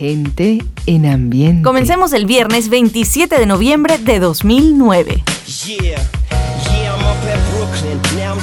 Gente en ambiente. Comencemos el viernes 27 de noviembre de 2009. Now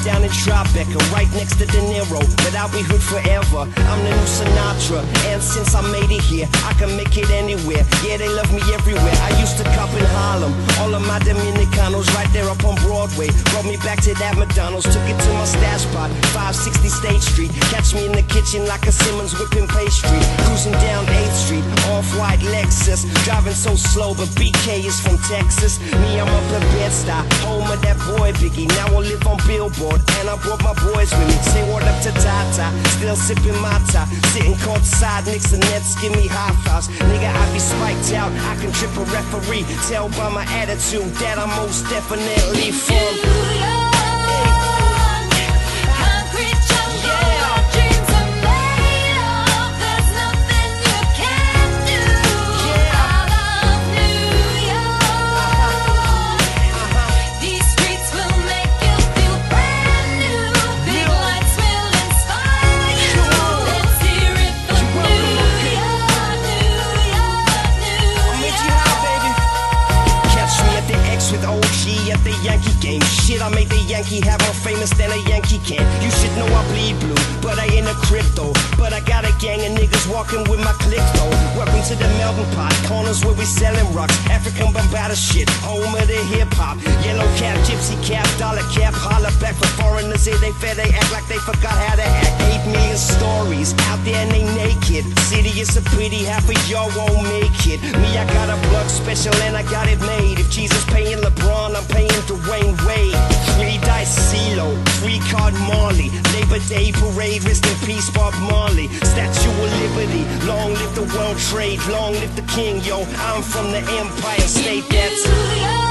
Down in Tribeca, right next to De Niro, but I'll be hood forever. I'm the new Sinatra, and since I made it here, I can make it anywhere. Yeah, they love me everywhere. I used to cop in Harlem, all of my Dominicanos right there up on Broadway. Brought me back to that McDonald's, took it to my stash spot, 560 State Street. Catch me in the kitchen like a Simmons whipping pastry. Cruising down 8th Street, off-white Lexus. Driving so slow, but BK is from Texas. Me, I'm up at Bed-Stuy, home of that boy Biggie. Now I live on Billboard board, and I brought my boys with me. Say what up to Tata, still sipping my top. Sitting courtside, Knicks and Nets give me high fives. Nigga, I be spiked out, I can trip a referee. Tell by my attitude that I'm most definitely from. Yankee have more famous than a Yankee can. You should know I bleed blue, but I ain't a crypto. But I got a gang of niggas walking with my click though. Welcome to the melting pot, corners where we selling rocks. African bombada shit, home of the hip hop. Yellow cap, gypsy cap, dollar cap, holla back for foreigners. Here they fair, they act like they forgot how to act. Eight million stories out there and they naked. City is a pretty, half of y'all won't make it. Me, I got a blood special and I got it made. If Jesus paying LeBron, I'm paying Dwayne Wade. Three dice CeeLo, three card Marley. Labor Day parade, rest in peace Bob Marley. Statue of Liberty, long live the World Trade, long live the King, yo. I'm from the Empire State, that's.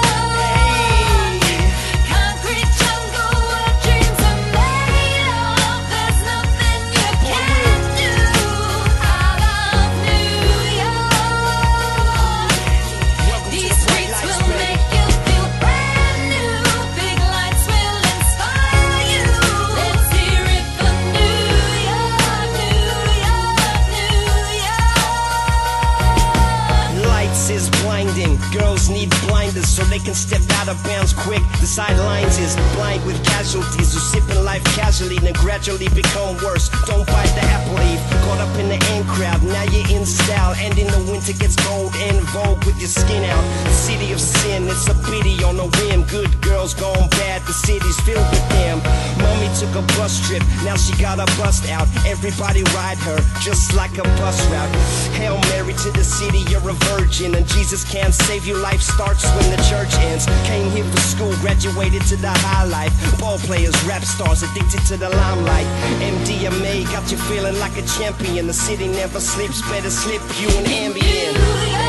They can step out of bounds quick. The sidelines is blind with casualties who sipping life casually, then gradually become worse. Don't bite the apple leaf, caught up in the in crowd. Now you're in style, and in the winter gets cold and vogue with your skin out. City of sin, it's a pity on a whim. Good girls gone bad, the city's filled with them. Mommy took a bus trip, now she got a bust out. Everybody ride her, just like a bus route. Hail Mary to the city, you're a virgin, and Jesus can't save you. Life starts when the church ends. Came here for school, graduated to the high life. Ball players, rap stars, addicted to the limelight. MDMA got you feeling like a champion. The city never sleeps, better slip you an Ambien.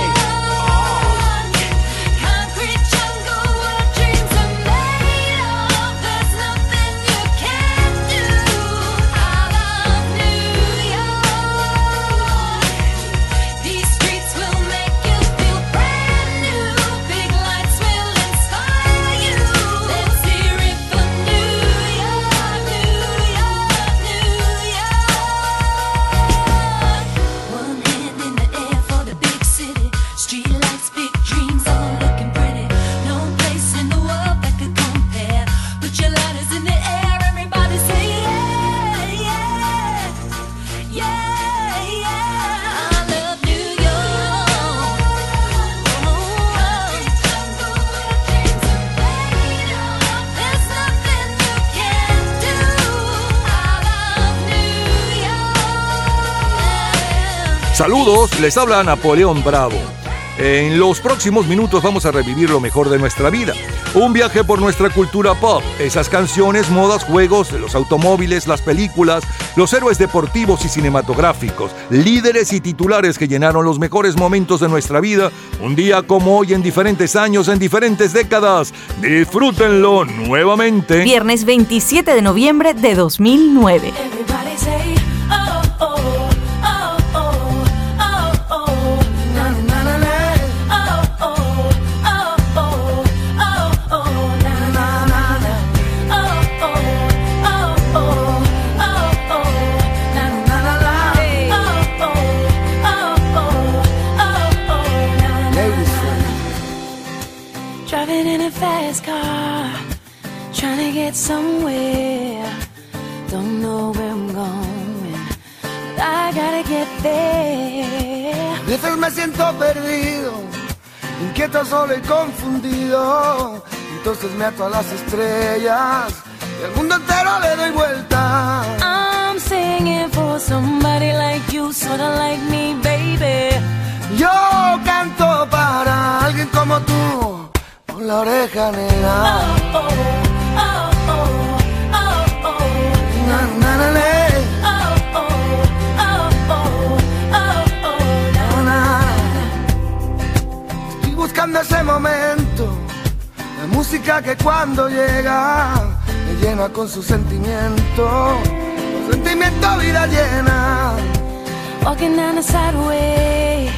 Saludos, les habla Napoleón Bravo. En los próximos minutos vamos a revivir lo mejor de nuestra vida. Un viaje por nuestra cultura pop, esas canciones, modas, juegos, los automóviles, las películas, los héroes deportivos y cinematográficos, líderes y titulares que llenaron los mejores momentos de nuestra vida, un día como hoy en diferentes años, en diferentes décadas. Disfrútenlo nuevamente. Viernes 27 de noviembre de 2009. Don't know where I'm going, but I gotta get there. A veces me siento perdido, inquieto, solo y confundido. Entonces me ato a las estrellas y al mundo entero le doy vuelta. I'm singing for somebody like you, sorta like me, baby. Yo canto para alguien como tú, por la oreja oh, oh, Estoy buscando ese momento, la música que cuando llega me llena con su sentimiento, con sentimiento vida llena. Walking down the sideway,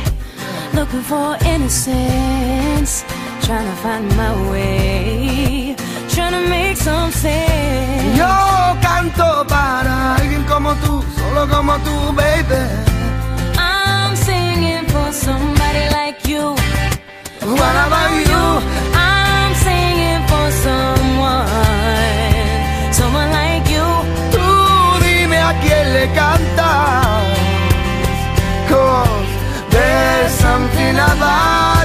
looking for innocence, trying to find my way, Yo canto para alguien como tú, solo como tú, baby. I'm singing for somebody like you. What about you? I'm singing for someone, someone like you. Tú dime a quién le cantas. Cause there's something about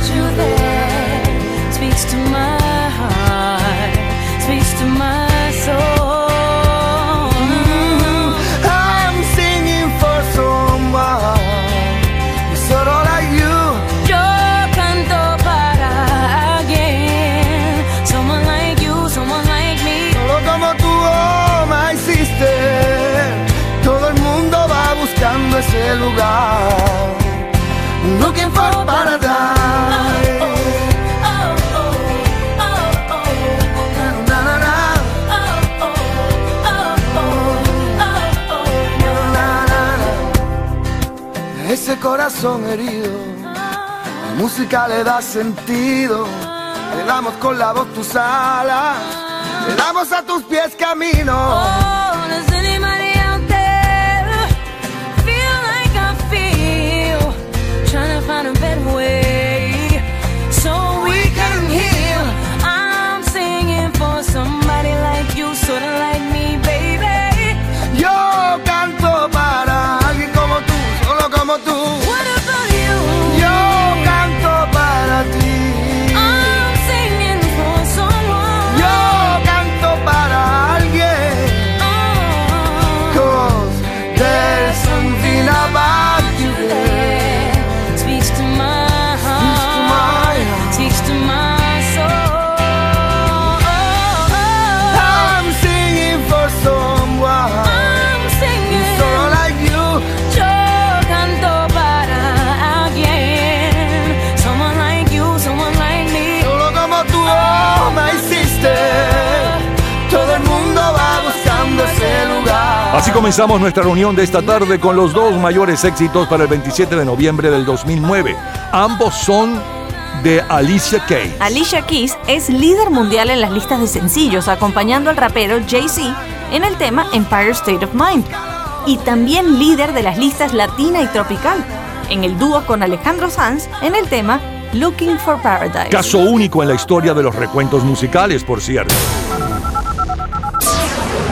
oh. Na, na, na. Ese corazón herido, la música le da sentido. Le damos con la voz tus alas, le damos a tus pies camino. Trying to find a comenzamos nuestra reunión de esta tarde con los dos mayores éxitos para el 27 de noviembre del 2009. Ambos son de Alicia Keys. Alicia Keys es líder mundial en las listas de sencillos, acompañando al rapero Jay-Z en el tema Empire State of Mind. Y también líder de las listas latina y tropical, en el dúo con Alejandro Sanz en el tema Looking for Paradise. Caso único en la historia de los recuentos musicales, por cierto.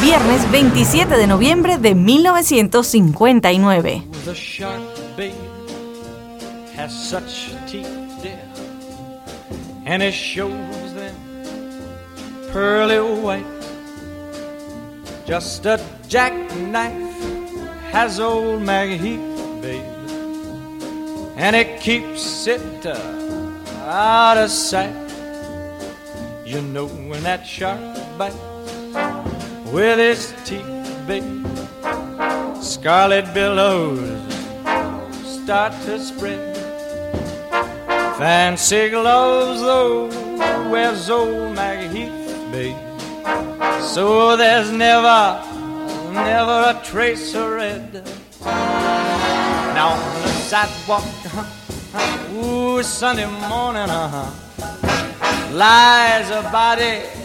Viernes 27 de noviembre de 1959. was a sharp babe, has such teeth, dear, and it shows them pearly white. Just a has old Maggie and it keeps it uh, out of sight. You know when that shark with his teeth, baby, scarlet billows start to spread. Fancy gloves, though, wears old Maggie babe. So there's never, never a trace of red. Now on the sidewalk, uh-huh, ooh, Sunday morning, uh-huh, lies a body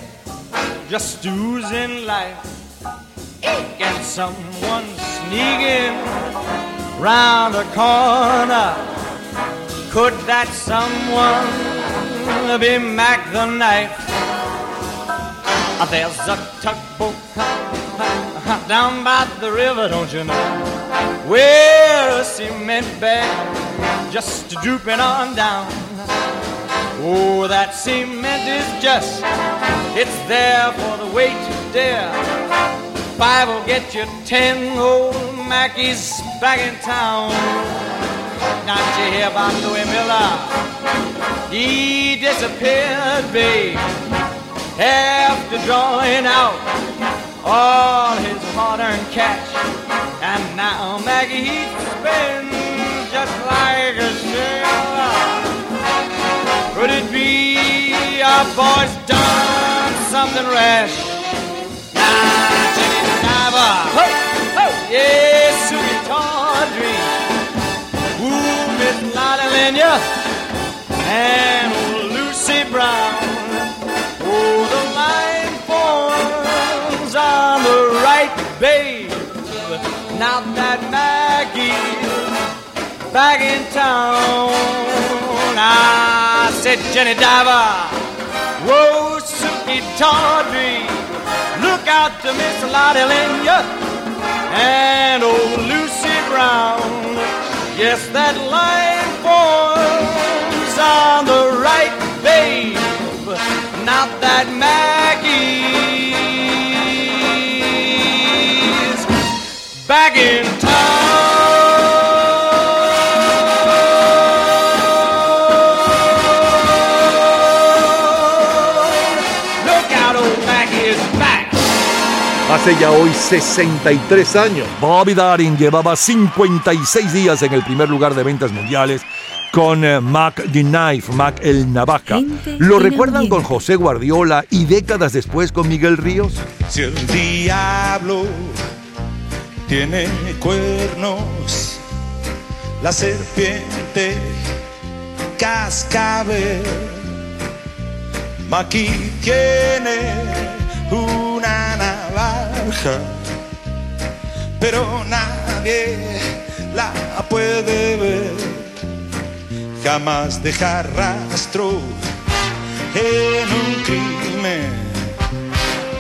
just oozing life. And someone sneaking round the corner. Could that someone be Mac the Knife? Uh, There's a tugboat down by the river, don't you know? Where a cement bag just drooping on down. Oh, that cement is just, it's there for the weight to dare. Five will get you ten old Mackies back in town. Not you hear about Louis Miller? He disappeared, babe, after drawing out all his hard-earned cash. And now Maggie spends just like a be our boy's done something rash? Nah, Jenny Diver, ho, ho, yes, Susie Tawdry, ooh, Miss Lottie Lenya, and Lucy Brown. Oh, the line forms on the right, babe. Now that Maggie's back in town, I said, Jenny Diver, whoa, Suki Tawdry, look out to Miss Lottie Lenya and old Lucy Brown. Yes, that line forms on the right, babe. Not that Maggie's back Hace ya hoy 63 años, Bobby Darin llevaba 56 días en el primer lugar de ventas mundiales con eh, Mac the Knife, Mac el Navaja. Gente ¿Lo recuerdan con José Guardiola y décadas después con Miguel Ríos? Si el diablo tiene cuernos, la serpiente cascabel, Maki tiene una pero nadie la puede ver. Jamás deja rastro en un crimen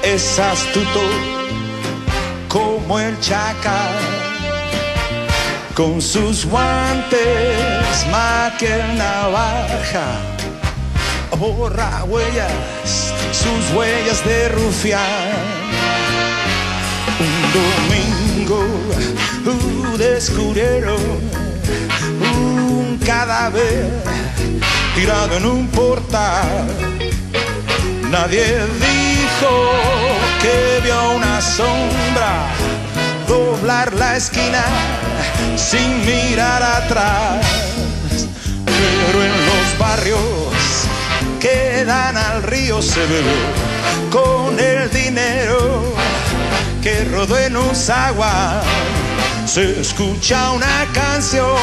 es astuto como el chacal. Con sus guantes maquel navaja, borra huellas, sus huellas de rufián. Un domingo uh, descubrieron un cadáver tirado en un portal. Nadie dijo que vio una sombra doblar la esquina sin mirar atrás. Pero en los barrios que dan al río se con el dinero que rodó en zaguán. Se escucha una canción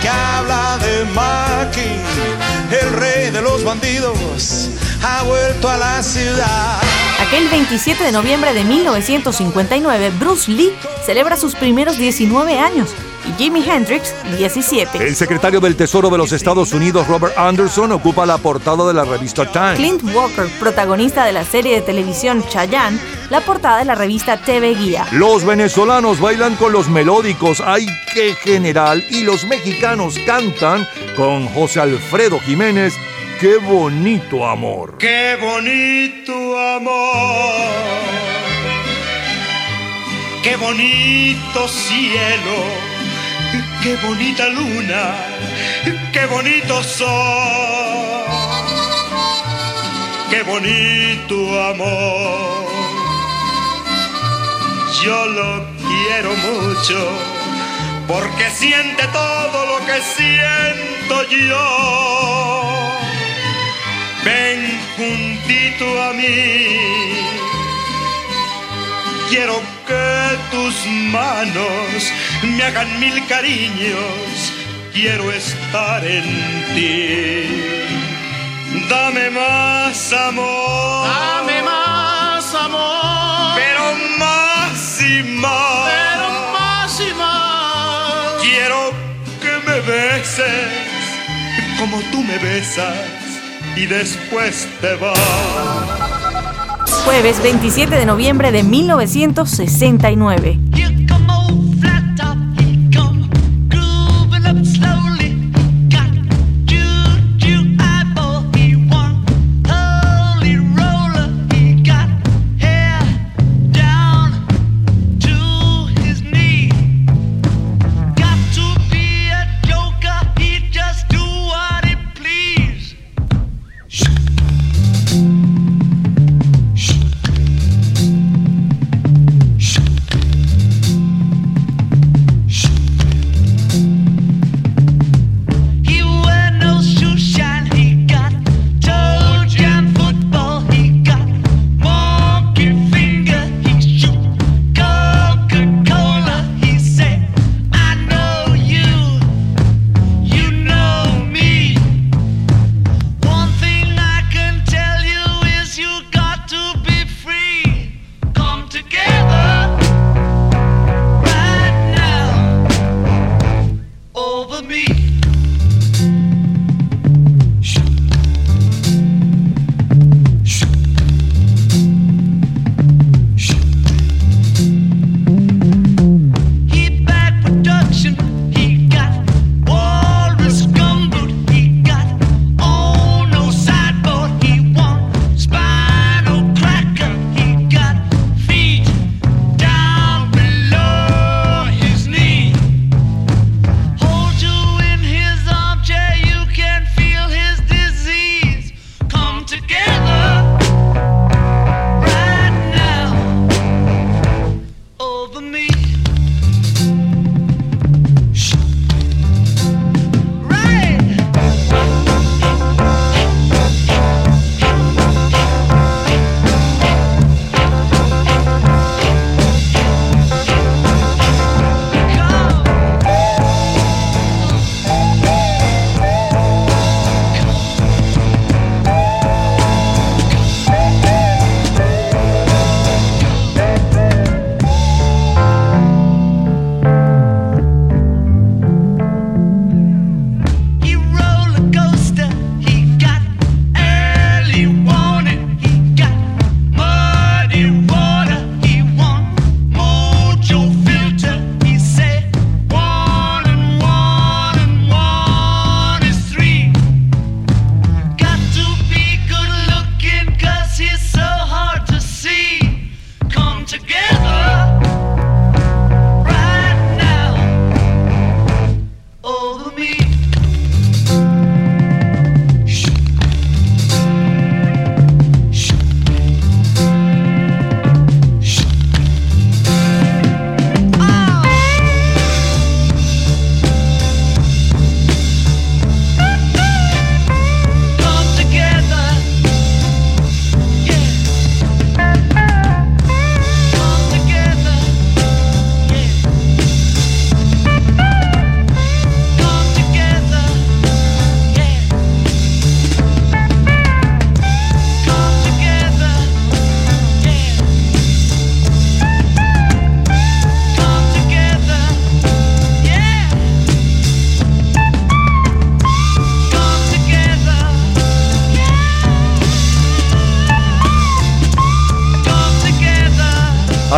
que habla de Maki, el rey de los bandidos, ha vuelto a la ciudad. Aquel 27 de noviembre de 1959, Bruce Lee celebra sus primeros 19 años y Jimi Hendrix 17. El secretario del Tesoro de los Estados Unidos, Robert Anderson, ocupa la portada de la revista Time. Clint Walker, protagonista de la serie de televisión Chayanne, la portada de la revista TV Guía. Los venezolanos bailan con los melódicos Ay qué general y los mexicanos cantan con José Alfredo Jiménez Qué bonito amor. Qué bonito amor, qué bonito cielo, qué bonita luna, qué bonito sol. qué bonito amor. Yo lo quiero mucho porque siente todo lo que siento yo. Ven juntito a mí. Quiero que tus manos me hagan mil cariños. Quiero estar en ti. Dame más amor. Dame más amor. Pero más y más. Pero más y más. Quiero que me beses como tú me besas y después te vas. Jueves 27 de noviembre de 1969.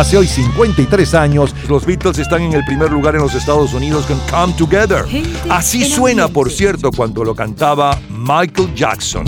Hace hoy 53 años, los Beatles están en el primer lugar en los Estados Unidos con Come Together. Así suena, por cierto, cuando lo cantaba Michael Jackson.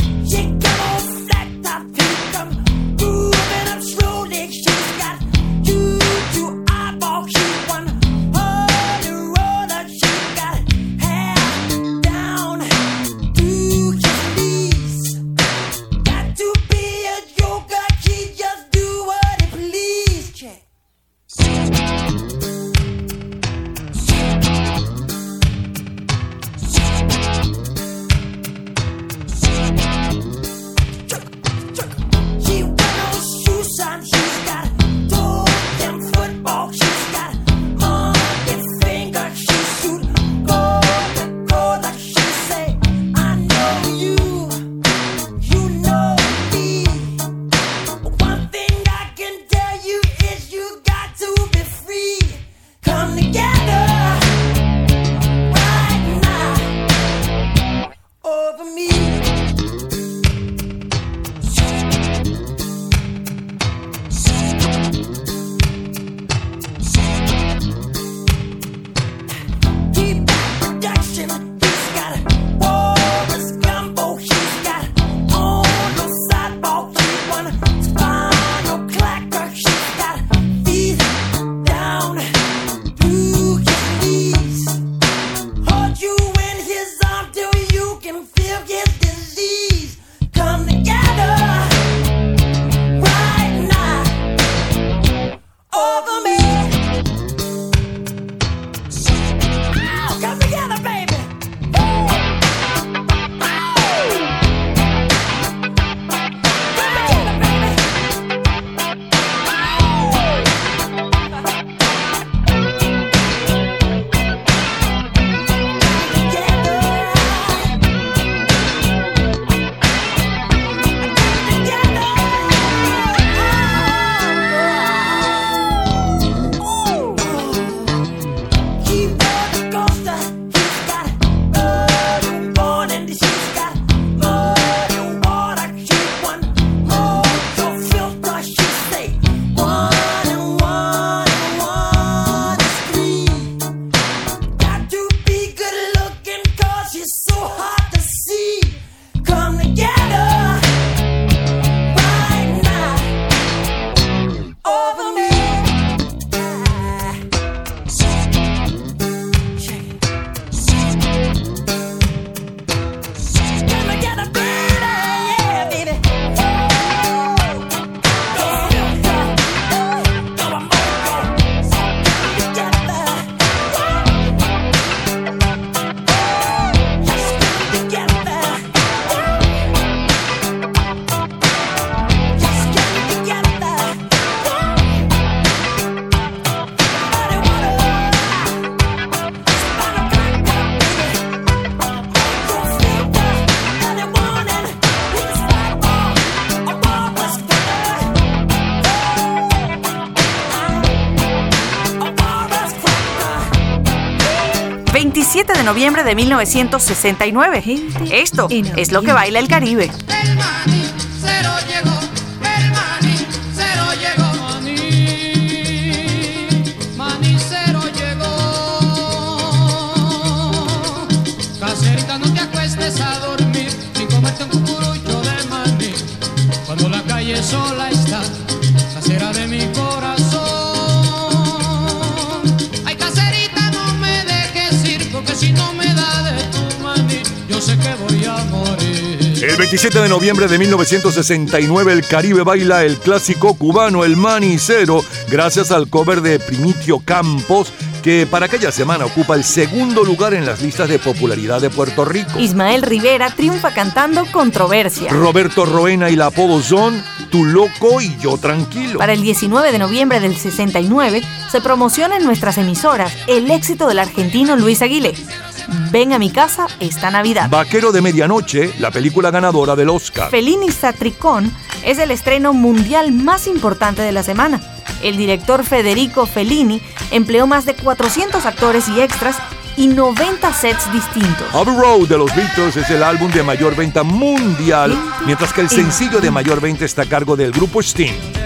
Noviembre de 1969. Esto es lo que baila el Caribe. 27 de noviembre de 1969 el Caribe baila el clásico cubano El Manicero gracias al cover de Primitio Campos que para aquella semana ocupa el segundo lugar en las listas de popularidad de Puerto Rico. Ismael Rivera triunfa cantando Controversia. Roberto Roena y la apodo son Tu Loco y Yo Tranquilo. Para el 19 de noviembre del 69 se promociona en nuestras emisoras el éxito del argentino Luis Aguilé. Ven a mi casa esta Navidad. Vaquero de Medianoche, la película ganadora del Oscar. Fellini Satricón es el estreno mundial más importante de la semana. El director Federico Fellini empleó más de 400 actores y extras y 90 sets distintos. Abbey Road de los Beatles es el álbum de mayor venta mundial, mientras que el sencillo de mayor venta está a cargo del grupo Sting.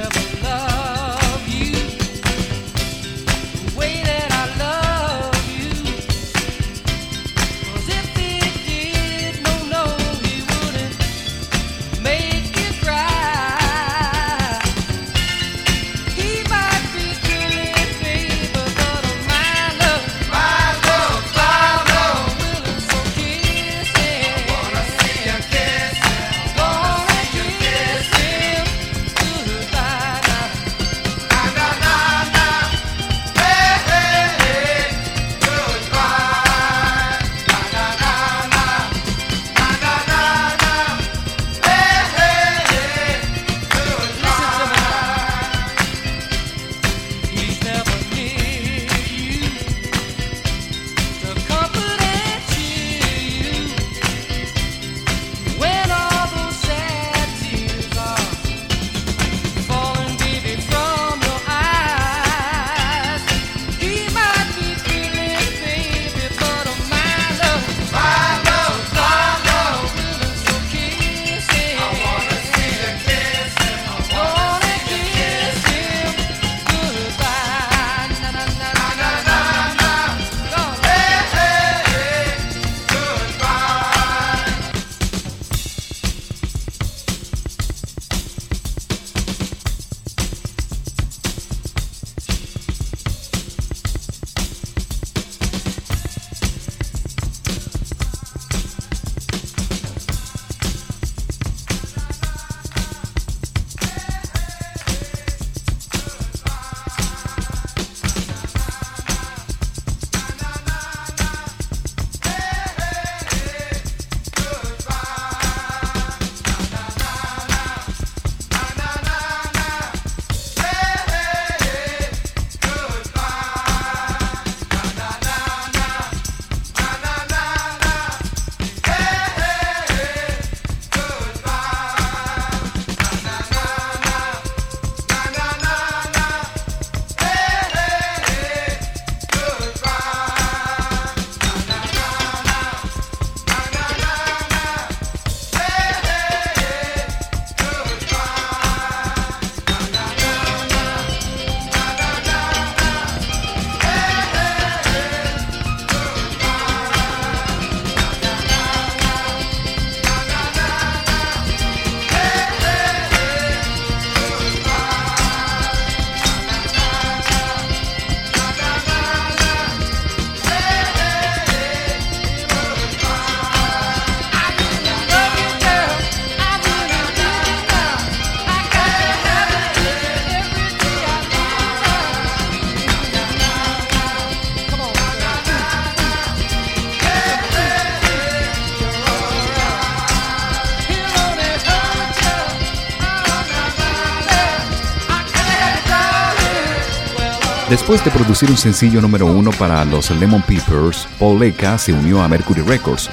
Después de producir un sencillo número uno para los Lemon Peppers, Paul Leca se unió a Mercury Records.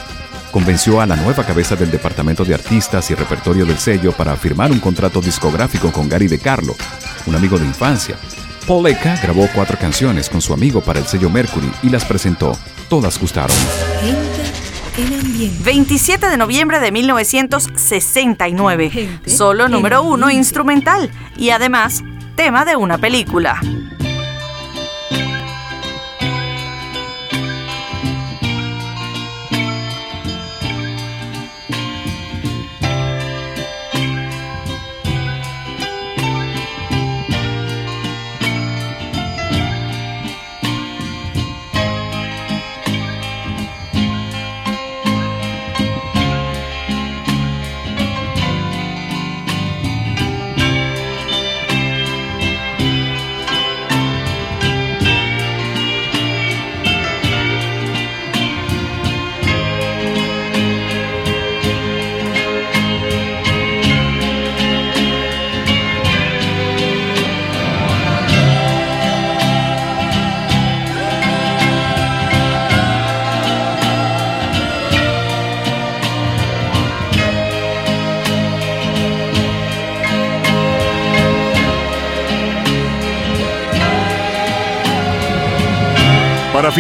Convenció a la nueva cabeza del departamento de artistas y repertorio del sello para firmar un contrato discográfico con Gary DeCarlo, un amigo de infancia. Paul Leca grabó cuatro canciones con su amigo para el sello Mercury y las presentó. Todas gustaron. 27 de noviembre de 1969. Solo número uno instrumental y además tema de una película.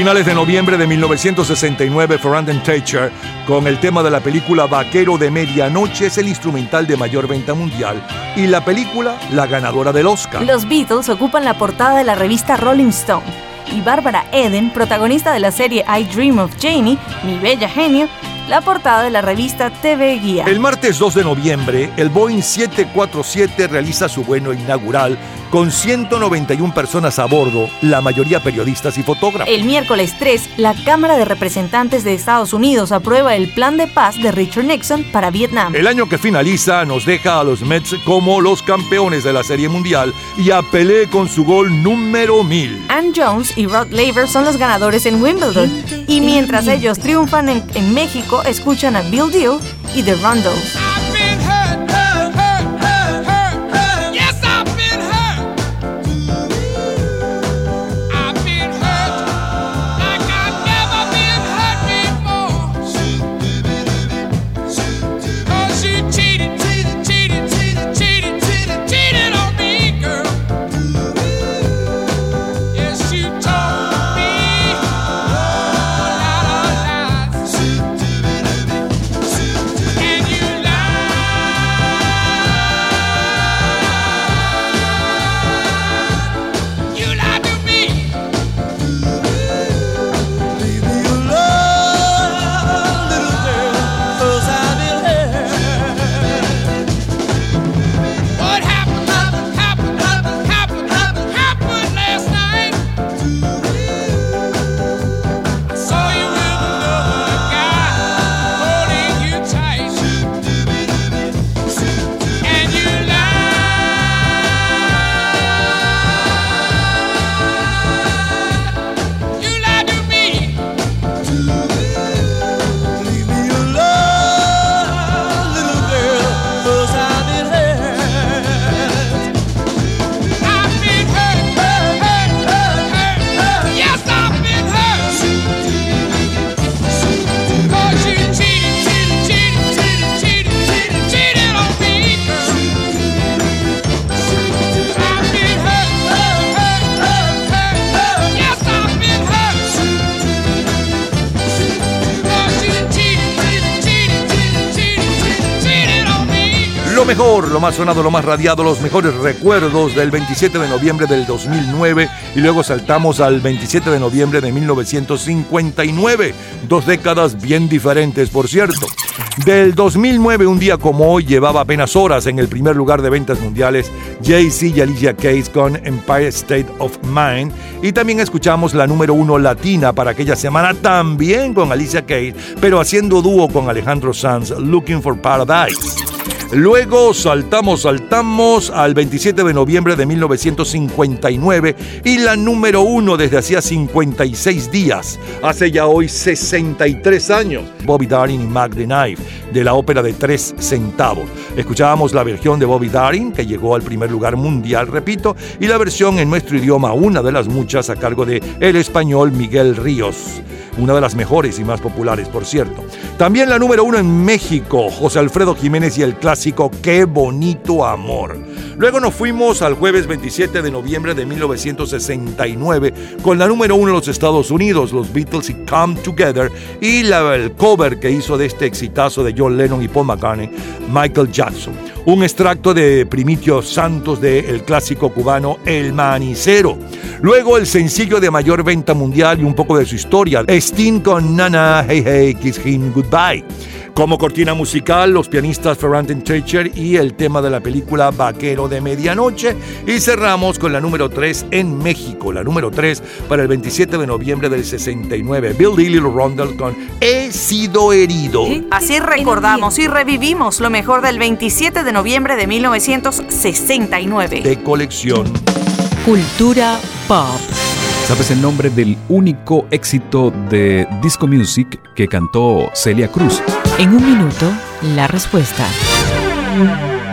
Finales de noviembre de 1969, Ferrandon Thatcher, con el tema de la película Vaquero de Medianoche, es el instrumental de mayor venta mundial y la película la ganadora del Oscar. Los Beatles ocupan la portada de la revista Rolling Stone y Barbara Eden, protagonista de la serie I Dream of Janie, Mi Bella Genio, la portada de la revista TV Guía. El martes 2 de noviembre, el Boeing 747 realiza su vuelo inaugural con 191 personas a bordo, la mayoría periodistas y fotógrafos. El miércoles 3, la Cámara de Representantes de Estados Unidos aprueba el plan de paz de Richard Nixon para Vietnam. El año que finaliza nos deja a los Mets como los campeones de la Serie Mundial y a Pelé con su gol número 1000. Ann Jones y Rod Laver son los ganadores en Wimbledon. Y mientras ellos triunfan en, en México, escuchan a Bill Deal y The Rondos. Más sonado, lo más radiado, los mejores recuerdos del 27 de noviembre del 2009 y luego saltamos al 27 de noviembre de 1959. Dos décadas bien diferentes, por cierto. Del 2009, un día como hoy, llevaba apenas horas en el primer lugar de ventas mundiales Jay-Z y Alicia Keys con Empire State of Mind. Y también escuchamos la número uno latina para aquella semana, también con Alicia Keys, pero haciendo dúo con Alejandro Sanz, Looking for Paradise. Luego saltamos, saltamos al 27 de noviembre de 1959 y la número uno desde hacía 56 días, hace ya hoy 63 años, Bobby Darin y Mac the Knife, de la ópera de 3 centavos. Escuchábamos la versión de Bobby Darin, que llegó al primer lugar mundial, repito, y la versión en nuestro idioma, una de las muchas a cargo de el español Miguel Ríos una de las mejores y más populares, por cierto. También la número uno en México, José Alfredo Jiménez y el clásico Qué bonito amor. Luego nos fuimos al jueves 27 de noviembre de 1969 con la número uno en los Estados Unidos, los Beatles y Come Together, y la, el cover que hizo de este exitazo de John Lennon y Paul McCartney, Michael Jackson. Un extracto de Primitio Santos del clásico cubano El Manicero. Luego el sencillo de mayor venta mundial y un poco de su historia, Sting con Nana, Hey Hey, Kiss Him Goodbye. Como cortina musical, los pianistas Ferranten Teacher y el tema de la película Vaquero de Medianoche. Y cerramos con la número 3 en México, la número 3 para el 27 de noviembre del 69. Bill Little Rondell con He sido herido. Así recordamos y revivimos lo mejor del 27 de noviembre de 1969. De colección. Cultura pop. ¿Sabes el nombre del único éxito de disco music que cantó Celia Cruz? En un minuto, la respuesta.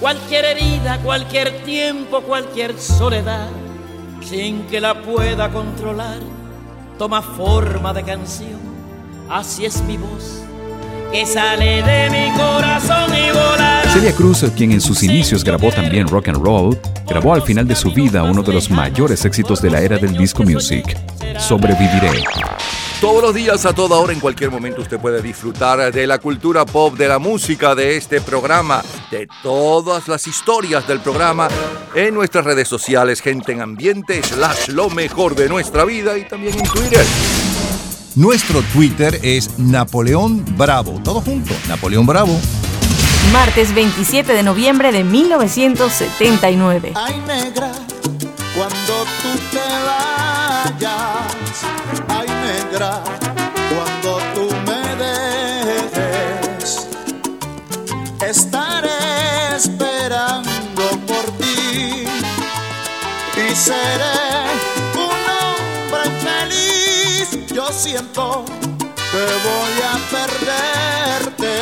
cualquier herida, cualquier tiempo, cualquier soledad, sin que la pueda controlar. Toma forma de canción, así es mi voz, que sale de mi corazón y volar. Celia Cruz, quien en sus inicios grabó también rock and roll, grabó al final de su vida uno de los mayores éxitos de la era del disco music, Sobreviviré. Todos los días, a toda hora, en cualquier momento, usted puede disfrutar de la cultura pop, de la música, de este programa, de todas las historias del programa en nuestras redes sociales, gente en ambiente, slash lo mejor de nuestra vida y también en Twitter. Nuestro Twitter es Napoleón Bravo. Todo junto, Napoleón Bravo. Martes 27 de noviembre de 1979. Ay, negra, cuando tú te vayas. Cuando tú me dejes. Estaré esperando por ti y seré un hombre feliz. Yo siento que voy a perderte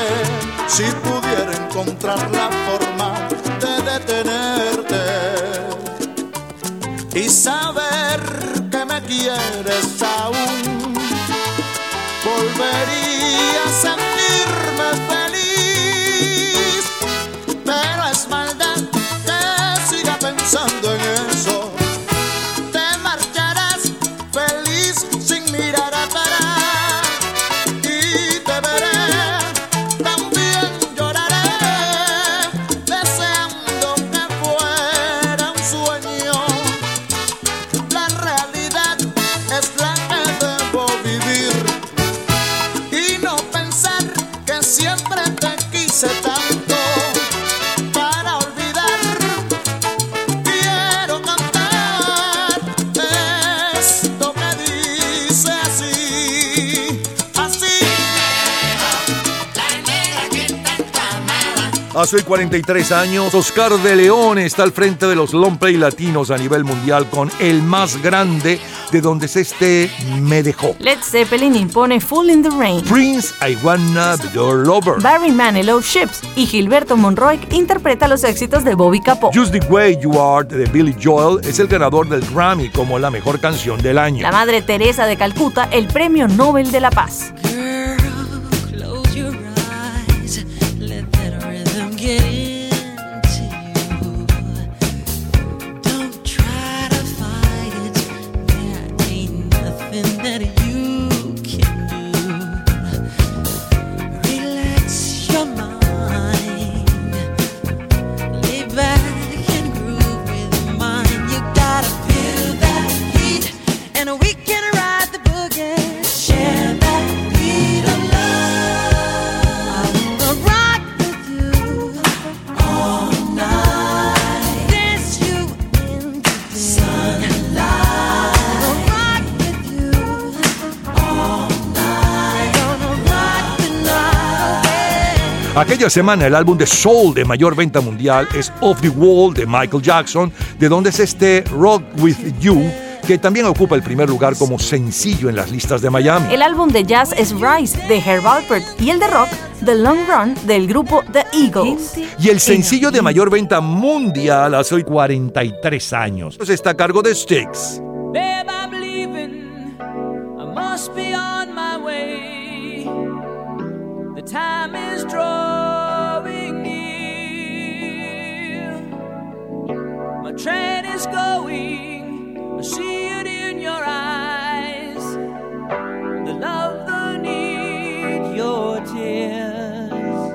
si pudiera encontrar la forma de detenerte y saber que me quieres aún. Volvería a sentirme feliz, pero es maldad que siga pensando en Hace 43 años, Oscar de León está al frente de los long play latinos a nivel mundial con el más grande de donde se esté me dejó. Led Zeppelin impone Full in the Rain. Prince, I Wanna Be Your Lover. Barry Manilow Ships y Gilberto Monroy interpreta los éxitos de Bobby Capó. Just the Way You Are de Billy Joel es el ganador del Grammy como la mejor canción del año. La Madre Teresa de Calcuta, el Premio Nobel de la Paz. Aquella semana el álbum de soul de mayor venta mundial es Off the Wall de Michael Jackson, de donde es este Rock With You, que también ocupa el primer lugar como sencillo en las listas de Miami. El álbum de jazz es Rise de Herb Alpert y el de rock The Long Run del grupo The Eagles. Y el sencillo de mayor venta mundial hace hoy 43 años. Pues está a cargo de Styx. Babe, I'm leaving. I must be on my way. The time is drawing train is going. I see it in your eyes. The love, the need, your tears.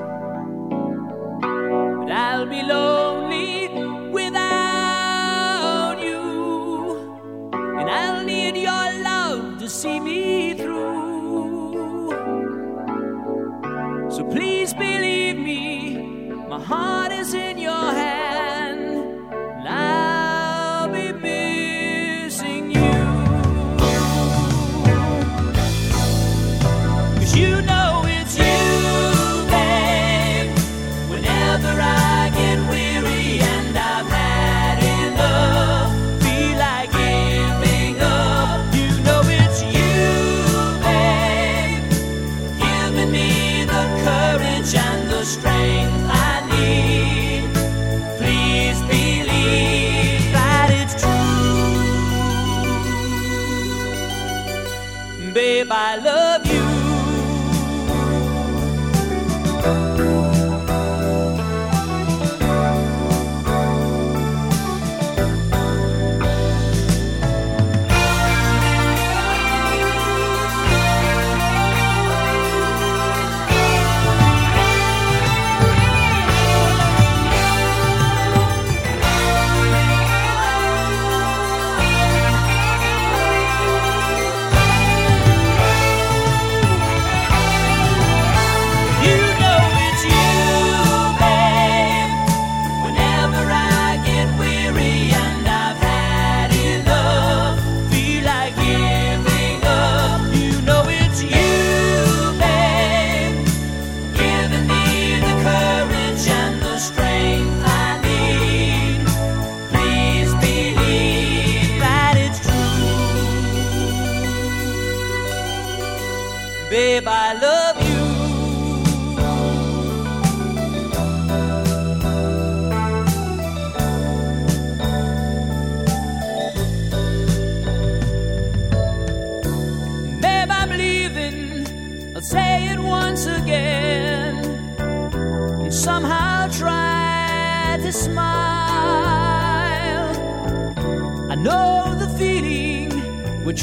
But I'll be lonely without you. And I'll need your love to see me through. So please believe me, my heart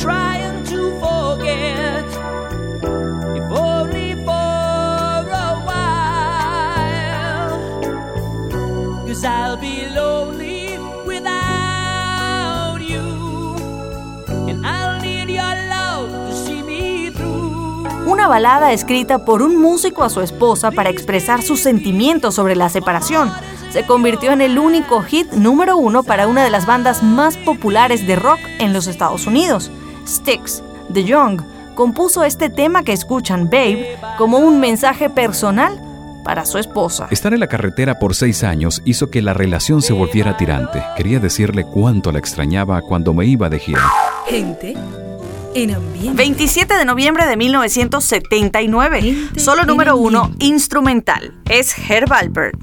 trying to forget. I'll be lonely without you. Una balada escrita por un músico a su esposa para expresar sus sentimientos sobre la separación. Se convirtió en el único hit número uno para una de las bandas más populares de rock en los Estados Unidos. Sticks, The Young, compuso este tema que escuchan Babe como un mensaje personal para su esposa. Estar en la carretera por seis años hizo que la relación se volviera tirante. Quería decirle cuánto la extrañaba cuando me iba de gira. Gente. En ambiente. 27 de noviembre de 1979. Solo número uno, instrumental. Es Herb Alpert.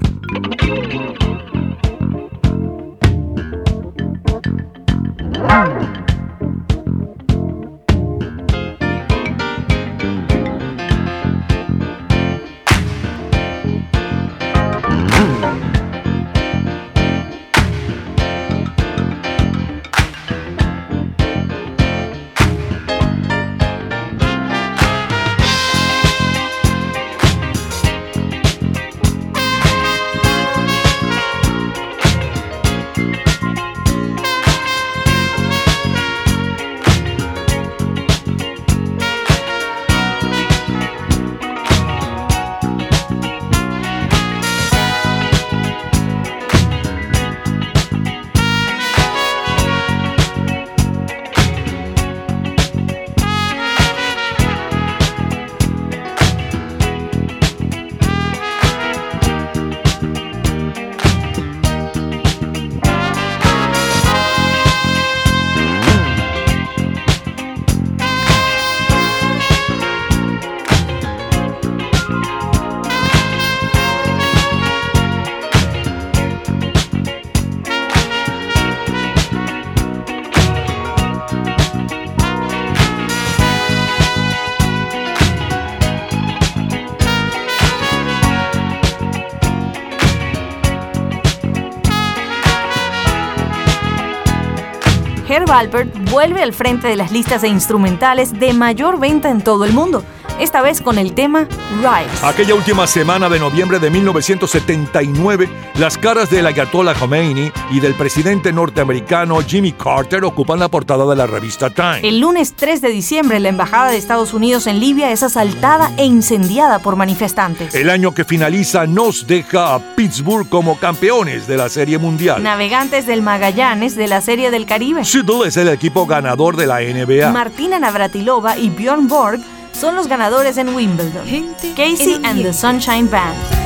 Herb Alpert vuelve al frente de las listas de instrumentales de mayor venta en todo el mundo, esta vez con el tema Rise. Aquella última semana de noviembre de 1979, las caras del Ayatollah Khomeini y del presidente norteamericano Jimmy Carter ocupan la portada de la revista Time. El lunes 3 de diciembre, la Embajada de Estados Unidos en Libia es asaltada e incendiada por manifestantes. El año que finaliza nos deja a Pittsburgh como campeones de la Serie Mundial. Navegantes del Magallanes de la Serie del Caribe. Seattle es el equipo ganador de la NBA. Martina Navratilova y Bjorn Borg son los ganadores en Wimbledon. Casey and the Sunshine Band.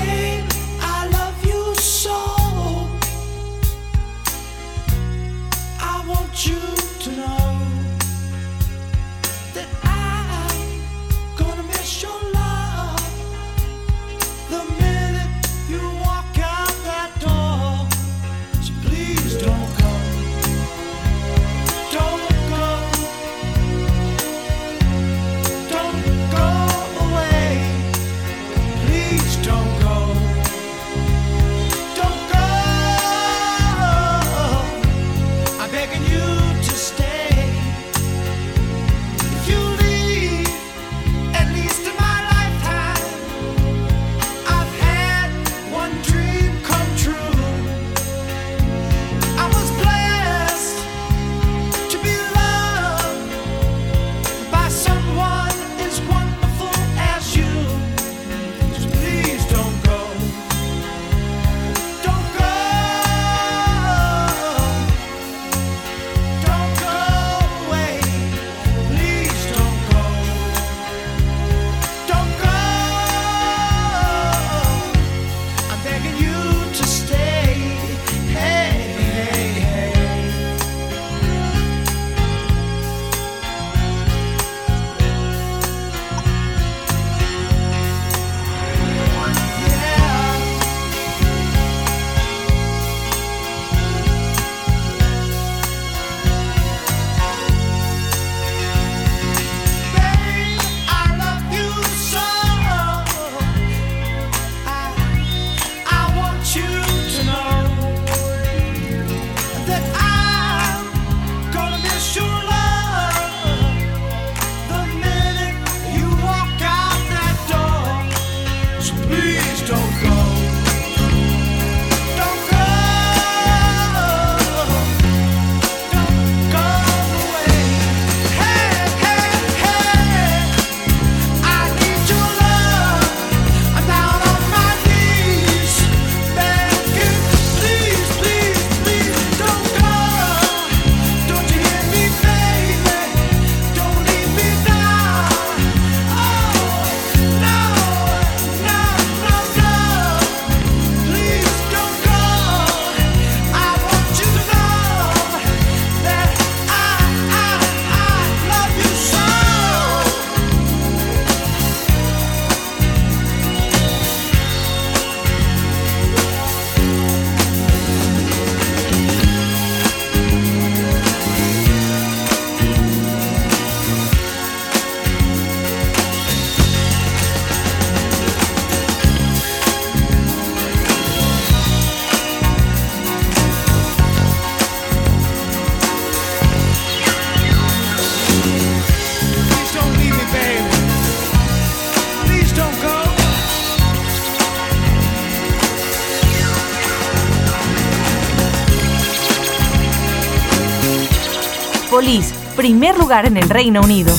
Primer lugar en el Reino Unido.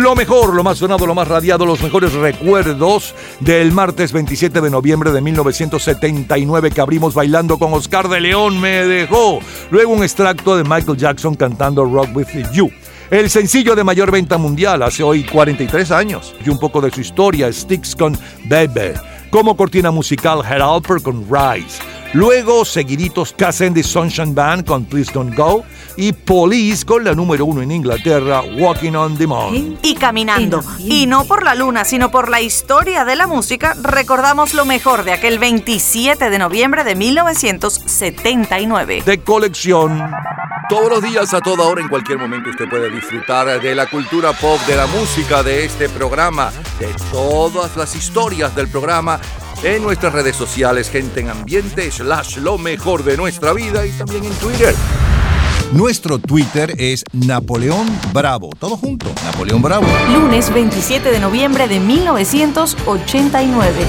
Lo mejor, lo más sonado, lo más radiado, los mejores recuerdos del martes 27 de noviembre de 1979 que abrimos bailando con Oscar de León me dejó. Luego un extracto de Michael Jackson cantando Rock With You. El sencillo de mayor venta mundial hace hoy 43 años y un poco de su historia, Sticks con Baby. Como cortina musical, Head Alper con Rise. Luego, seguiditos, Cass the Sunshine Band con Please Don't Go y Police con la número uno en Inglaterra, Walking on the Moon. Y caminando, y no por la luna, sino por la historia de la música, recordamos lo mejor de aquel 27 de noviembre de 1979. De colección. Todos los días, a toda hora, en cualquier momento, usted puede disfrutar de la cultura pop, de la música, de este programa, de todas las historias del programa en nuestras redes sociales, gente en ambiente, slash lo mejor de nuestra vida y también en Twitter. Nuestro Twitter es Napoleón Bravo. Todo junto, Napoleón Bravo. Lunes 27 de noviembre de 1989.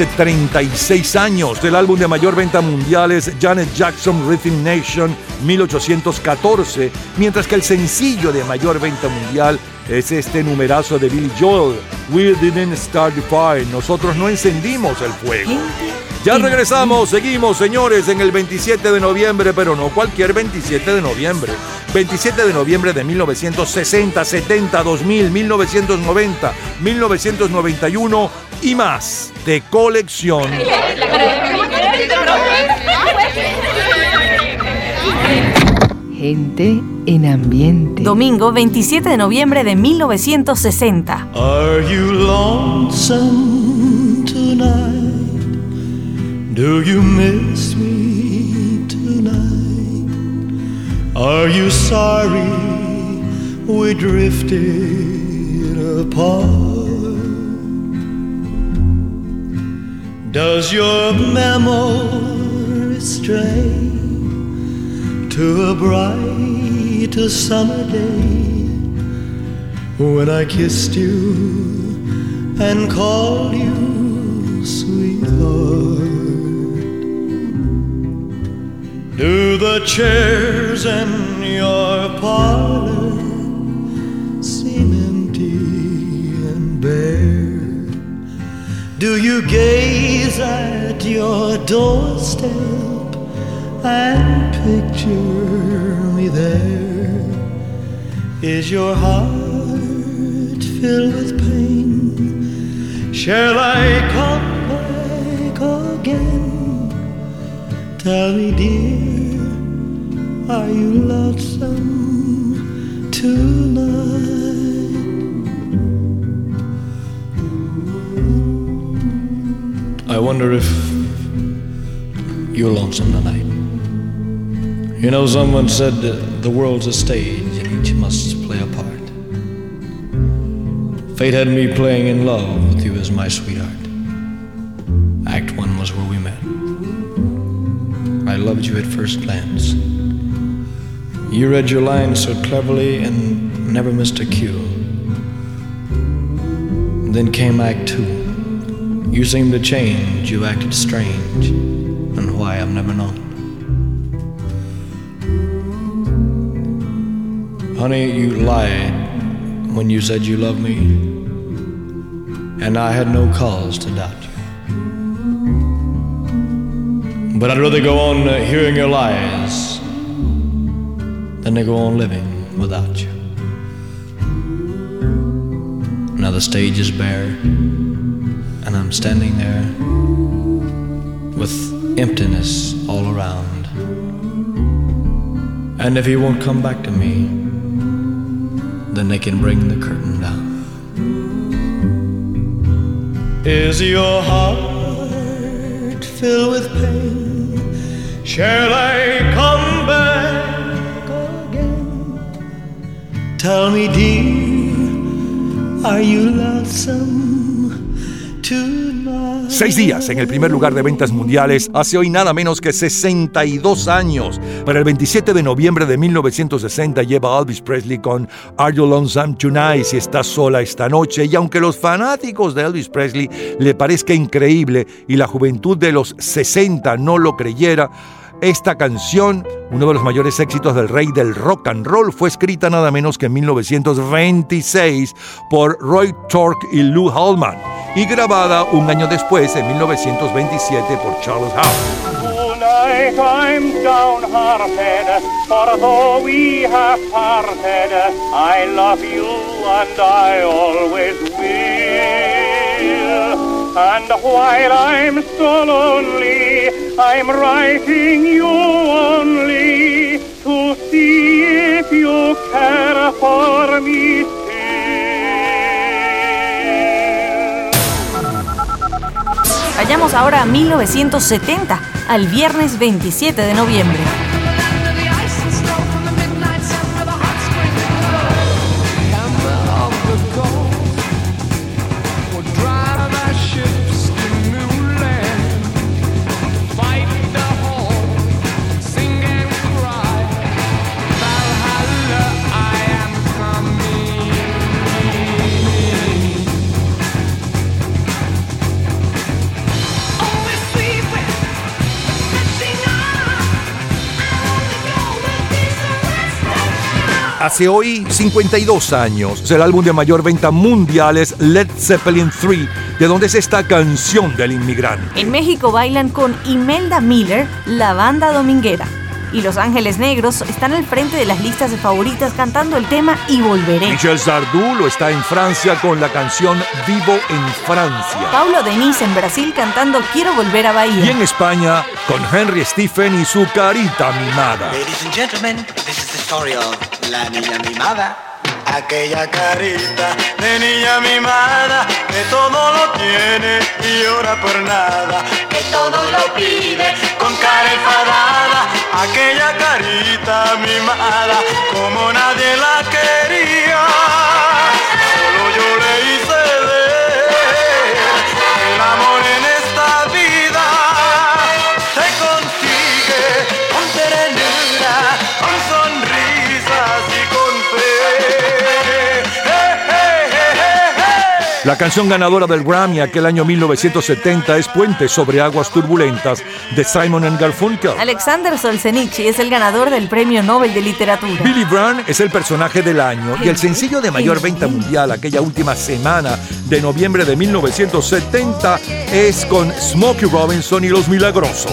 Hace 36 años del álbum de mayor venta mundial es Janet Jackson Rhythm Nation 1814, mientras que el sencillo de mayor venta mundial es este numerazo de Billy Joel, We Didn't Start the Fire, nosotros no encendimos el fuego. Ya regresamos, seguimos señores en el 27 de noviembre, pero no cualquier 27 de noviembre. 27 de noviembre de 1960, 70, 2000, 1990, 1991 y más de colección. Gente en ambiente. Domingo 27 de noviembre de 1960. Are you lonesome tonight? Do you miss me tonight? Are you sorry we drifted apart? Does your memory stray to a bright summer day when I kissed you and called you sweetheart? Do the chairs in your parlor seem empty and bare? Do you gaze your doorstep and picture me there? Is your heart filled with pain? Shall I come back again? Tell me, dear, You know, someone said the world's a stage and each must play a part. Fate had me playing in love with you as my sweetheart. Act one was where we met. I loved you at first glance. You read your lines so cleverly and never missed a cue. Then came Act Two. You seemed to change, you acted strange, and why I've never known. Honey, you lied when you said you loved me, and I had no cause to doubt you. But I'd rather go on uh, hearing your lies than to go on living without you. Now the stage is bare, and I'm standing there with emptiness all around. And if he won't come back to me, then they can bring the curtain down. Is your heart filled with pain? Shall I come back again? Tell me, dear, are you lonesome? Seis días en el primer lugar de ventas mundiales hace hoy nada menos que 62 años. Para el 27 de noviembre de 1960 lleva Elvis Presley con Are You Lonesome Tonight si estás sola esta noche. Y aunque los fanáticos de Elvis Presley le parezca increíble y la juventud de los 60 no lo creyera, esta canción, uno de los mayores éxitos del rey del rock and roll, fue escrita nada menos que en 1926 por Roy Tork y Lou Hallman y grabada un año después, en 1927, por Charles Howe. And while I'm so lonely, I'm writing you only to see if you care for me Vayamos ahora a 1970, al viernes 27 de noviembre. Hace hoy 52 años, el álbum de mayor venta mundial es Led Zeppelin 3, de donde es esta canción del inmigrante. En México bailan con Imelda Miller, la banda dominguera. Y Los Ángeles Negros están al frente de las listas de favoritas cantando el tema Y Volveré. Michel Sardou lo está en Francia con la canción Vivo en Francia. Paulo Denis en Brasil cantando Quiero volver a Bahía. Y en España con Henry Stephen y su carita mimada. Ladies and gentlemen, this is the story of La Niña Mimada. Aquella carita de niña mimada que todo lo tiene y llora por nada, que todo lo pide con cara enfadada. Aquella carita mimada como nadie la quería, La canción ganadora del Grammy aquel año 1970 es Puente sobre aguas turbulentas de Simon and Garfunkel. Alexander Solzhenitsyn es el ganador del Premio Nobel de Literatura. Billy Brown es el personaje del año y el sencillo de mayor venta mundial aquella última semana de noviembre de 1970 es con Smokey Robinson y los Milagrosos.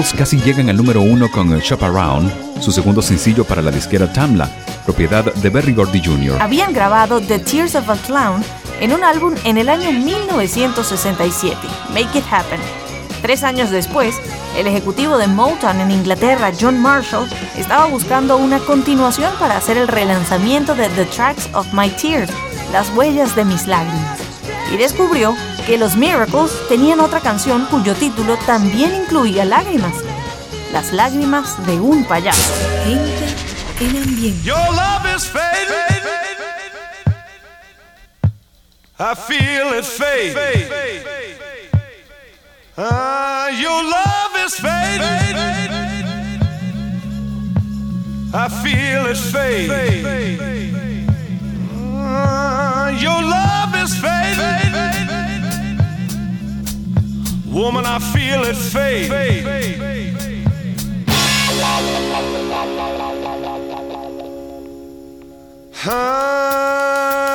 Casi llegan al número uno con Shop Around, su segundo sencillo para la disquera Tamla, propiedad de Berry Gordy Jr. Habían grabado The Tears of a Clown en un álbum en el año 1967, Make It Happen. Tres años después, el ejecutivo de Motown en Inglaterra, John Marshall, estaba buscando una continuación para hacer el relanzamiento de The Tracks of My Tears, Las huellas de mis lágrimas, y descubrió que los Miracles tenían otra canción cuyo título también incluía lágrimas, Las lágrimas de un payaso. en ambiente. Your love is fading. I feel it fade. Ah, your love is fading. I feel it fade. Ah, your love is fading. Woman, I feel it fade. Ah,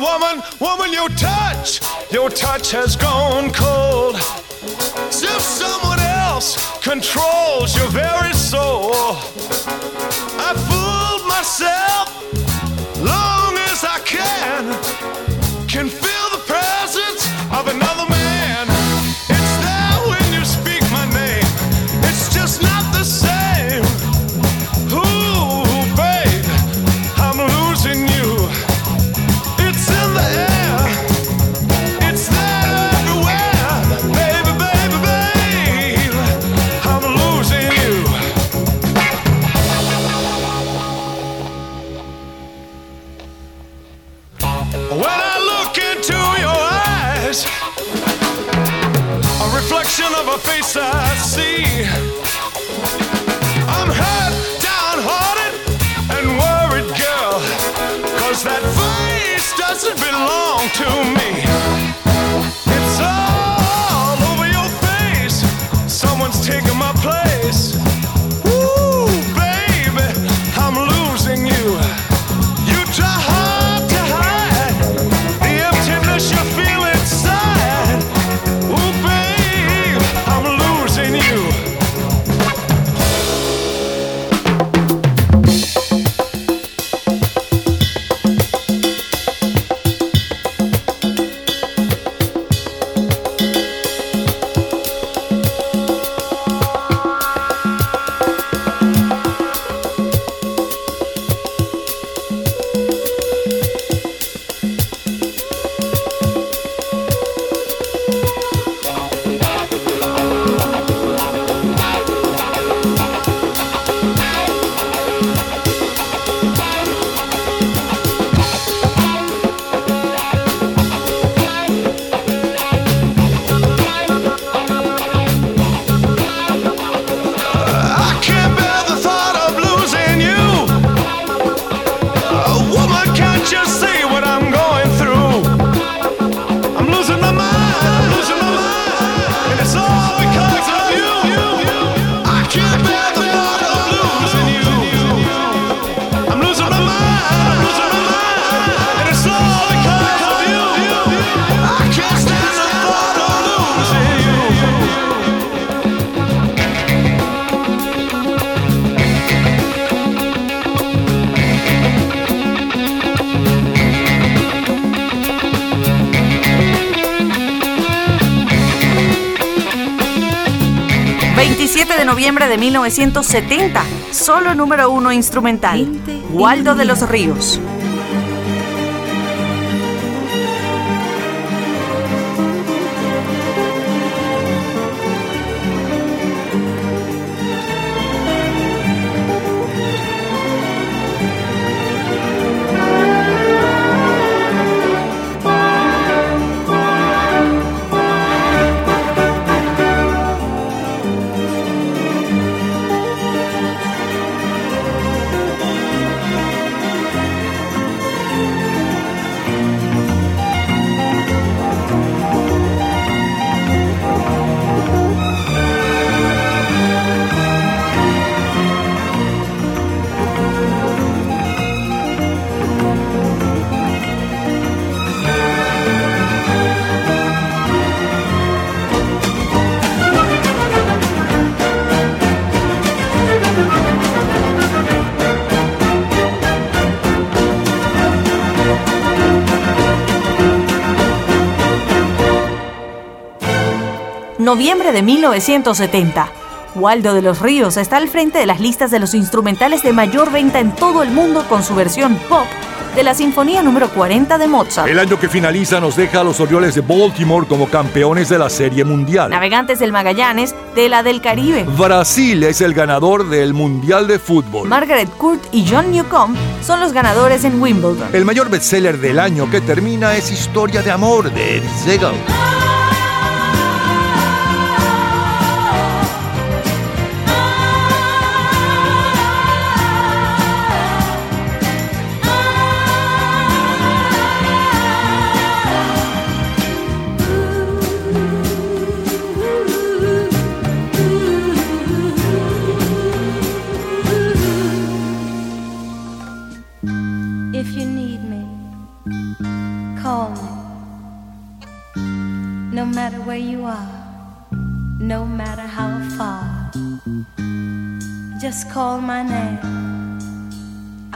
woman, woman, your touch, your touch has gone cold. As if someone else controls your very soul. I fooled myself I see. I'm hurt, downhearted, and worried, girl. Cause that face doesn't belong to me. Noviembre de 1970, solo número uno instrumental, Waldo de los Ríos. Noviembre de 1970. Waldo de los Ríos está al frente de las listas de los instrumentales de mayor venta en todo el mundo con su versión pop de la Sinfonía número 40 de Mozart. El año que finaliza nos deja a los Orioles de Baltimore como campeones de la Serie Mundial. Navegantes del Magallanes de la del Caribe. Brasil es el ganador del Mundial de Fútbol. Margaret Court y John Newcomb son los ganadores en Wimbledon. El mayor bestseller del año que termina es Historia de Amor de Eddie Segal.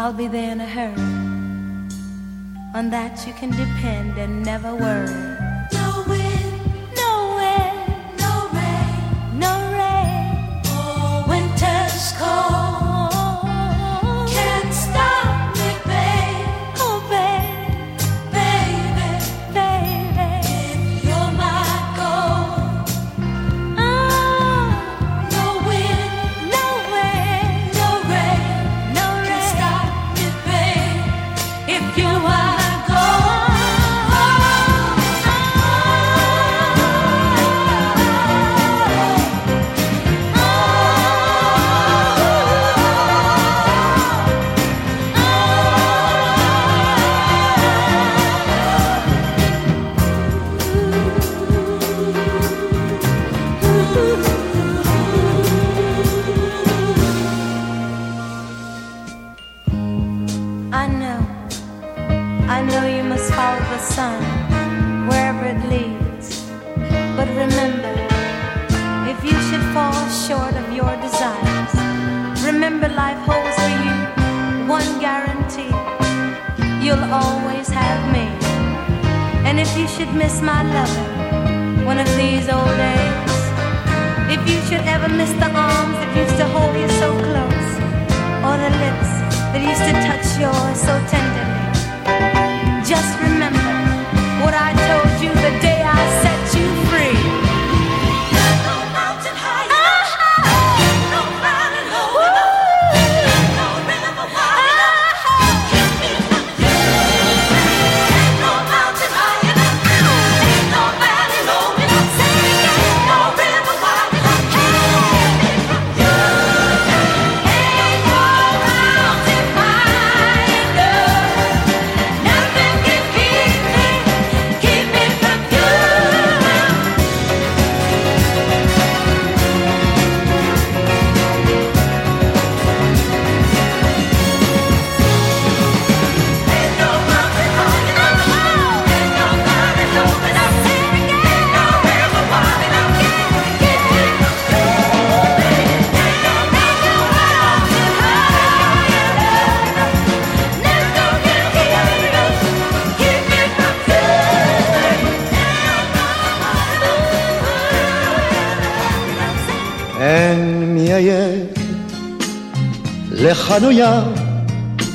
I'll be there in a hurry. On that you can depend and never worry.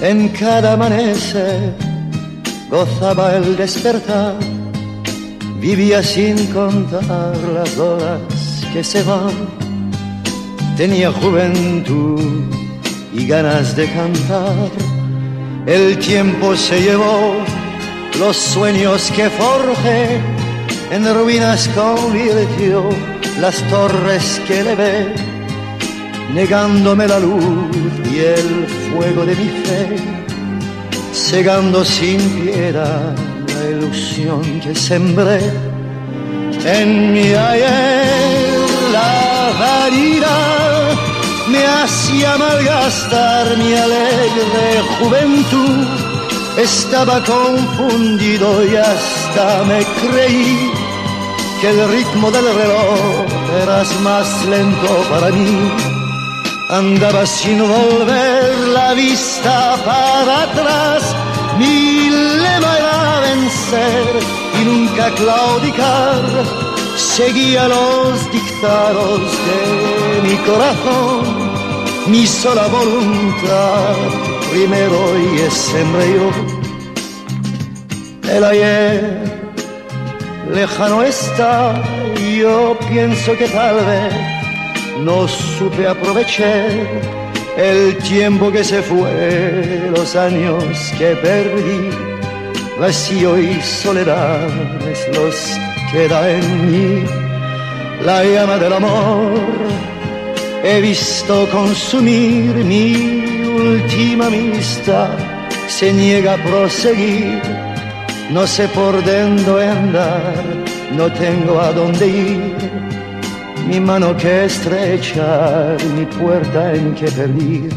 En cada amanecer, gozaba el despertar, vivía sin contar las horas que se van, tenía juventud y ganas de cantar, el tiempo se llevó los sueños que forjé, en ruinas convirtió las torres que le ve, negándome la luz y el fuego de mi fe, cegando sin piedad la ilusión que sembré en mi ayer. La vanidad me hacía malgastar mi alegre juventud, estaba confundido y hasta me creí que el ritmo del reloj eras más lento para mí. Andaba sin volver la vista para atrás, mi lema era vencer y nunca claudicar. Seguía los dictados de mi corazón, mi sola voluntad, primero y es siempre yo. El ayer lejano está, yo pienso que tal vez no supe aprovechar el tiempo que se fue, los años que perdí, vacío y soledad es los que da en mí la llama del amor. He visto consumir mi última amistad, se niega a proseguir no sé por dónde andar, no tengo a dónde ir. Mi mano que estrechar, mi puerta en que pedir.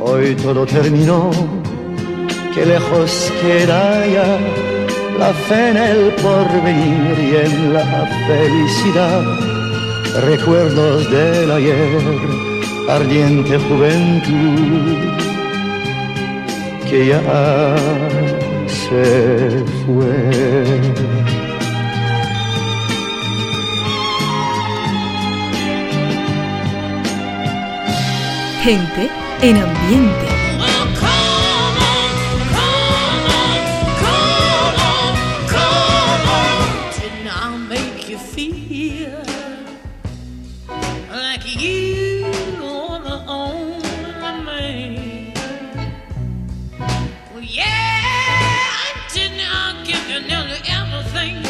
Hoy todo terminó, que lejos queda ya la fe en el porvenir y en la felicidad. Recuerdos del ayer, ardiente juventud, que ya se fue.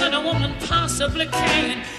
That a woman possibly can?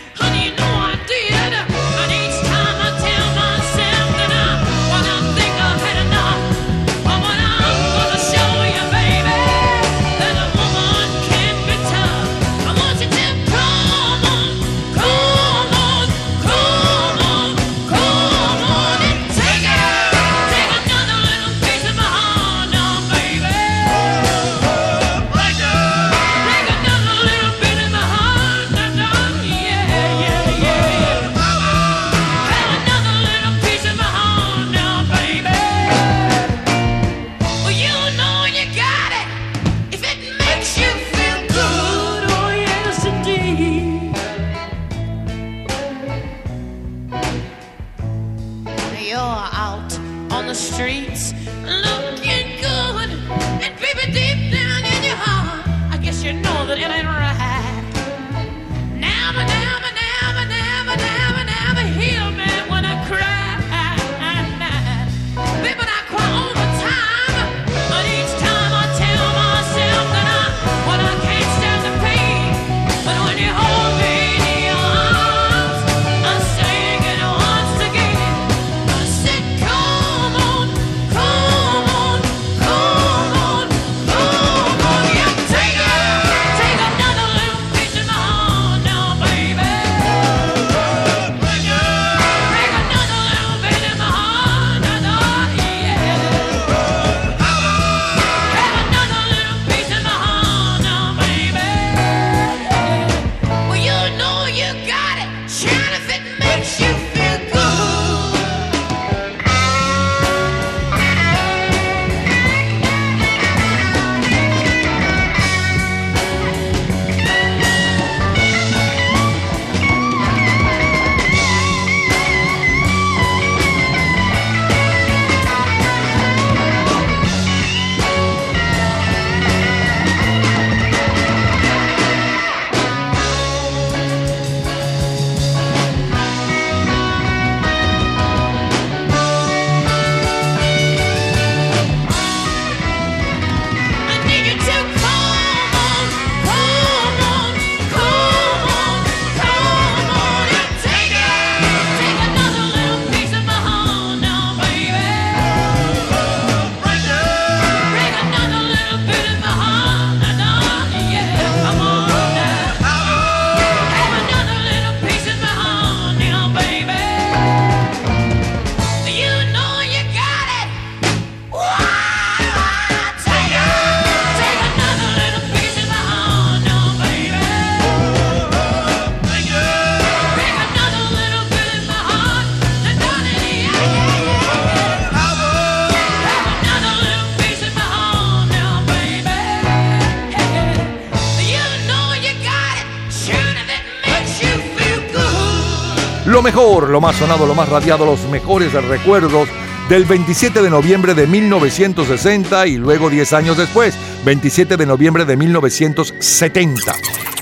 Lo más sonado, lo más radiado, los mejores recuerdos del 27 de noviembre de 1960 y luego 10 años después, 27 de noviembre de 1970.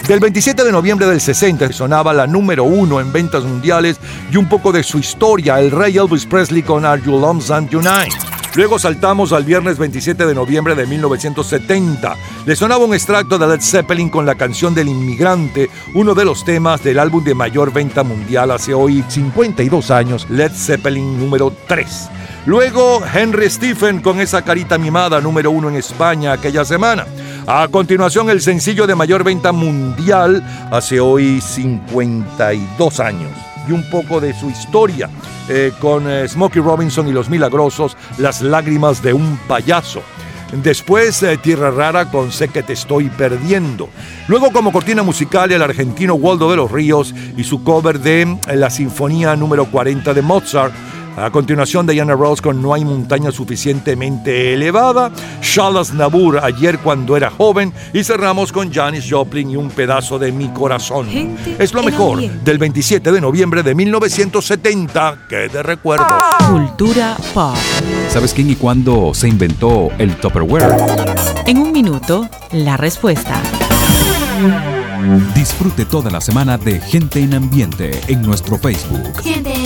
Del 27 de noviembre del 60 sonaba la número uno en ventas mundiales y un poco de su historia, el rey Elvis Presley con Are You Tonight. Luego saltamos al viernes 27 de noviembre de 1970. Le sonaba un extracto de Led Zeppelin con la canción del inmigrante, uno de los temas del álbum de mayor venta mundial hace hoy 52 años, Led Zeppelin número 3. Luego Henry Stephen con esa carita mimada número uno en España aquella semana. A continuación el sencillo de mayor venta mundial hace hoy 52 años y un poco de su historia eh, con eh, Smokey Robinson y los Milagrosos, Las lágrimas de un payaso. Después eh, Tierra Rara con Sé que te estoy perdiendo. Luego como cortina musical el argentino Waldo de los Ríos y su cover de la Sinfonía número 40 de Mozart. A continuación Diana Ross con No hay montaña suficientemente elevada, Charles Nabur ayer cuando era joven y cerramos con Janis Joplin y un pedazo de mi corazón. es lo mejor ambiente. del 27 de noviembre de 1970 que de recuerdos. Cultura pop. ¿Sabes quién y cuándo se inventó el Tupperware? En un minuto, la respuesta. Disfrute toda la semana de Gente en Ambiente en nuestro Facebook Gente en ambiente,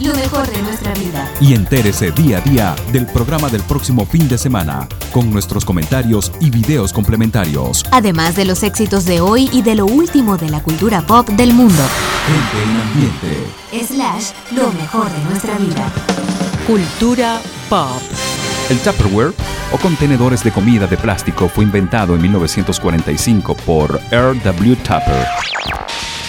lo mejor de nuestra vida. y entérese día a día del programa del próximo fin de semana con nuestros comentarios y videos complementarios. Además de los éxitos de hoy y de lo último de la cultura pop del mundo. Gente en Ambiente. Slash, lo mejor de nuestra vida. Cultura pop. El Tupperware o contenedores de comida de plástico fue inventado en 1945 por R.W. Tupper.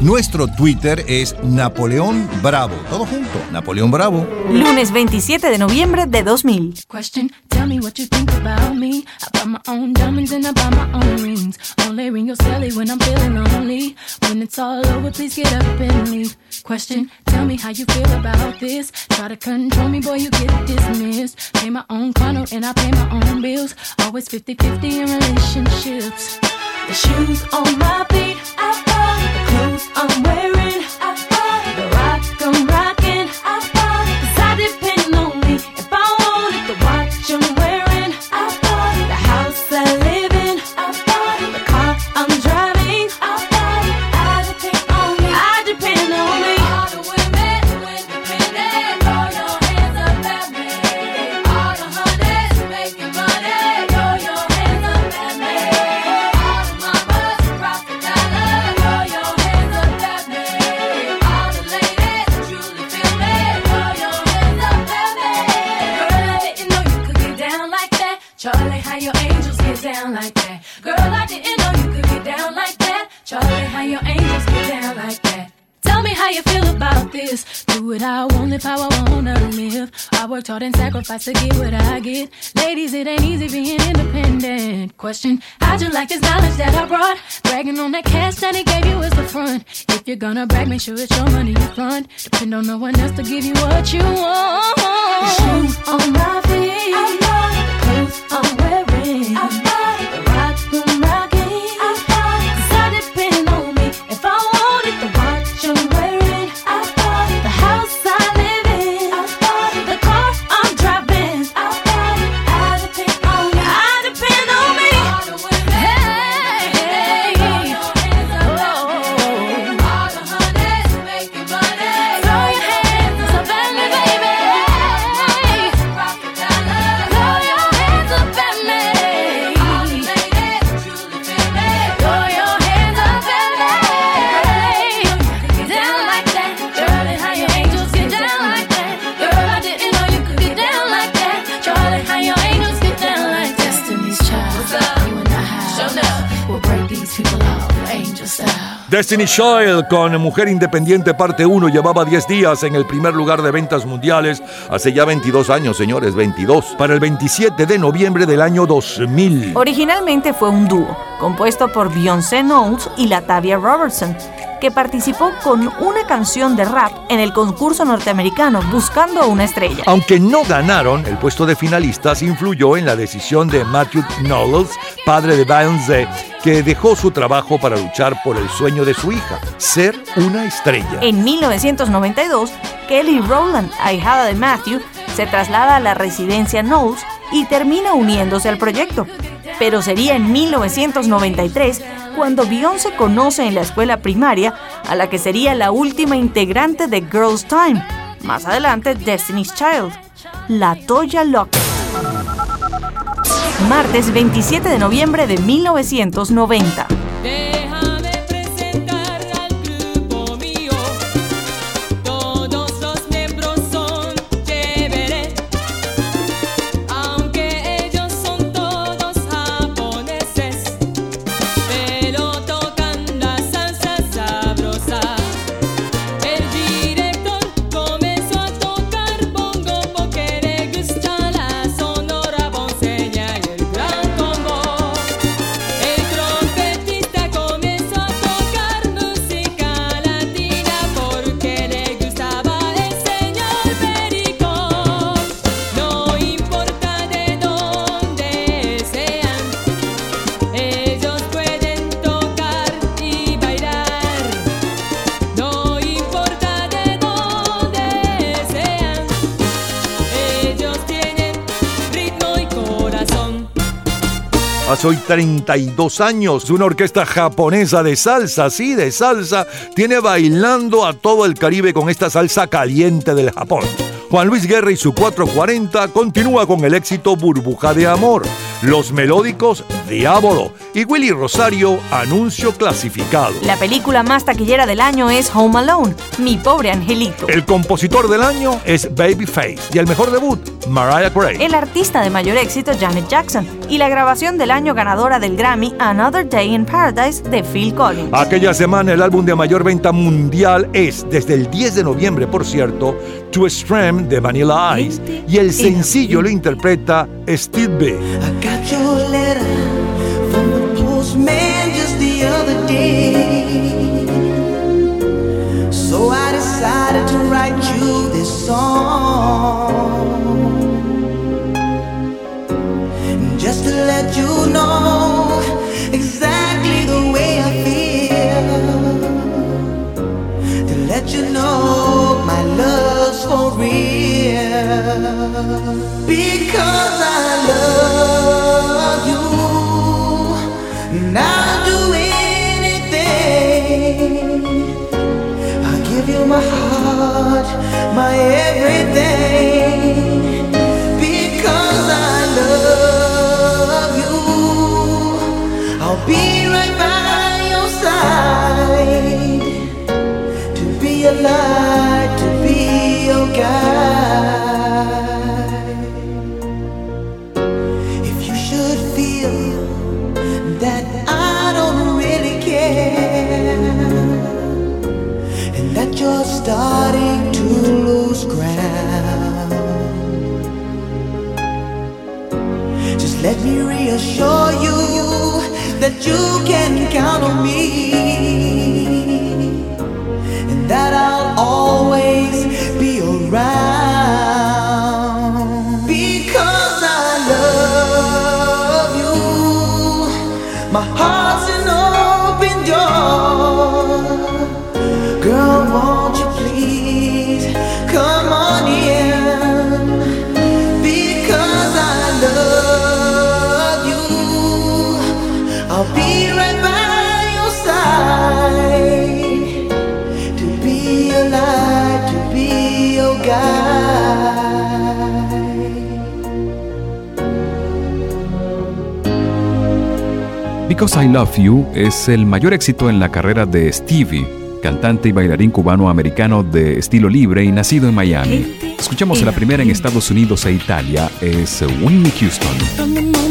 Nuestro Twitter es Napoleón Bravo. Todo junto, Napoleón Bravo. Lunes 27 de noviembre de 2000. Question, tell me what you think about me. I buy my own diamonds and I buy my own rings. Only ring your celly when I'm feeling lonely. When it's all over, please get up and leave. Question, tell me how you feel about this. Try to control me, boy, you get dismissed. Pay my own condo and I pay my own bills. Always 50 50 in relationships. The shoes on my feet, I bought the clothes I'm wearing, I how you feel about this. Do what I want, live how I wanna live. I worked hard and sacrificed to get what I get. Ladies, it ain't easy being independent. Question, how'd you like this knowledge that I brought? Bragging on that cash that he gave you is the front. If you're gonna brag, make sure it's your money you front. Depend on no one else to give you what you want. Shoes on my feet. I clothes I'm wearing. I Destiny Child con Mujer Independiente parte 1 llevaba 10 días en el primer lugar de ventas mundiales hace ya 22 años, señores, 22, para el 27 de noviembre del año 2000. Originalmente fue un dúo, compuesto por Beyoncé Knowles y Latavia Robertson, que participó con una canción de rap en el concurso norteamericano Buscando una estrella. Aunque no ganaron, el puesto de finalistas influyó en la decisión de Matthew Knowles, padre de Beyoncé, que dejó su trabajo para luchar por el sueño de su hija, ser una estrella. En 1992, Kelly Rowland, ahijada de Matthew, se traslada a la residencia Knowles y termina uniéndose al proyecto. Pero sería en 1993 cuando Beyoncé conoce en la escuela primaria a la que sería la última integrante de Girls Time, más adelante Destiny's Child, la Toya Lockett. Martes 27 de noviembre de 1990. Hoy 32 años, una orquesta japonesa de salsa, sí, de salsa, tiene bailando a todo el Caribe con esta salsa caliente del Japón. Juan Luis Guerra y su 440 continúa con el éxito Burbuja de Amor, Los Melódicos Diablo y Willy Rosario Anuncio Clasificado. La película más taquillera del año es Home Alone, Mi pobre angelito. El compositor del año es Babyface y el mejor debut, Mariah Carey. El artista de mayor éxito, Janet Jackson. Y la grabación del año ganadora del Grammy, Another Day in Paradise, de Phil Collins. Aquella semana el álbum de mayor venta mundial es, desde el 10 de noviembre por cierto, To Stream de Vanilla Ice y el sencillo lo interpreta Steve B. Got your letter from the postman just the other day. So I decided to write you this song. Just to let you know because I love you. And I'll do anything. I'll give you my heart, my everything. Because I love you, I'll be right by your side to be alive. Let me reassure you that you can count on me and that I'll always be alright. Because I Love You es el mayor éxito en la carrera de Stevie, cantante y bailarín cubano-americano de estilo libre y nacido en Miami. Escuchamos la primera en Estados Unidos e Italia, es Winnie Houston.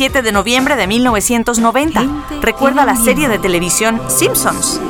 27 de noviembre de 1990. Recuerda la serie de televisión Simpsons.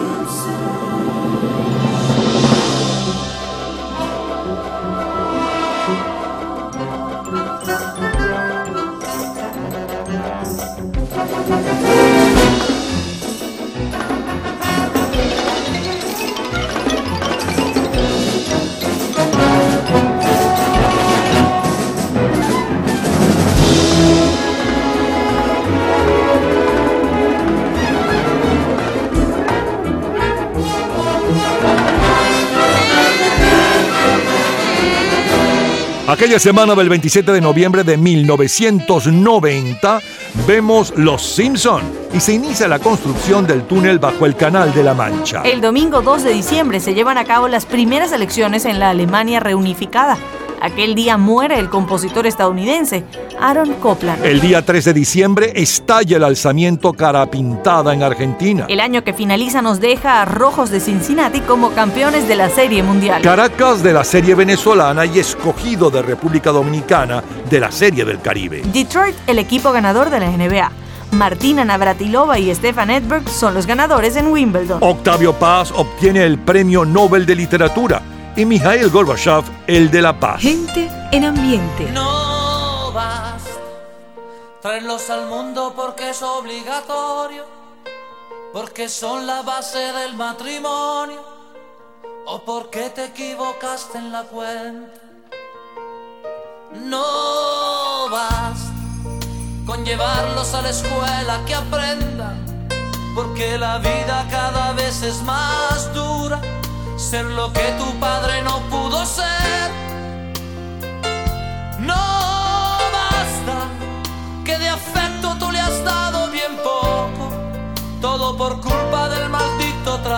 Aquella semana del 27 de noviembre de 1990 vemos Los Simpson y se inicia la construcción del túnel bajo el Canal de la Mancha. El domingo 2 de diciembre se llevan a cabo las primeras elecciones en la Alemania reunificada. Aquel día muere el compositor estadounidense Aaron Copland. El día 3 de diciembre estalla el alzamiento cara pintada en Argentina. El año que finaliza nos deja a Rojos de Cincinnati como campeones de la Serie Mundial. Caracas de la Serie Venezolana y escogido de República Dominicana de la Serie del Caribe. Detroit, el equipo ganador de la NBA. Martina Navratilova y Stefan Edberg son los ganadores en Wimbledon. Octavio Paz obtiene el Premio Nobel de Literatura y Mikhail Gorbachev el de la Paz. Gente en ambiente. No traerlos al mundo porque es obligatorio, porque son la base del matrimonio, o porque te equivocaste en la cuenta. No basta con llevarlos a la escuela que aprendan, porque la vida cada vez es más dura, ser lo que tu padre no pudo ser.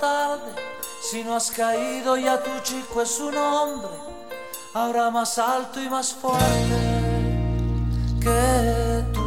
Tarde. Si no has caído ya tu chico es un hombre, ahora más alto y más fuerte que tú.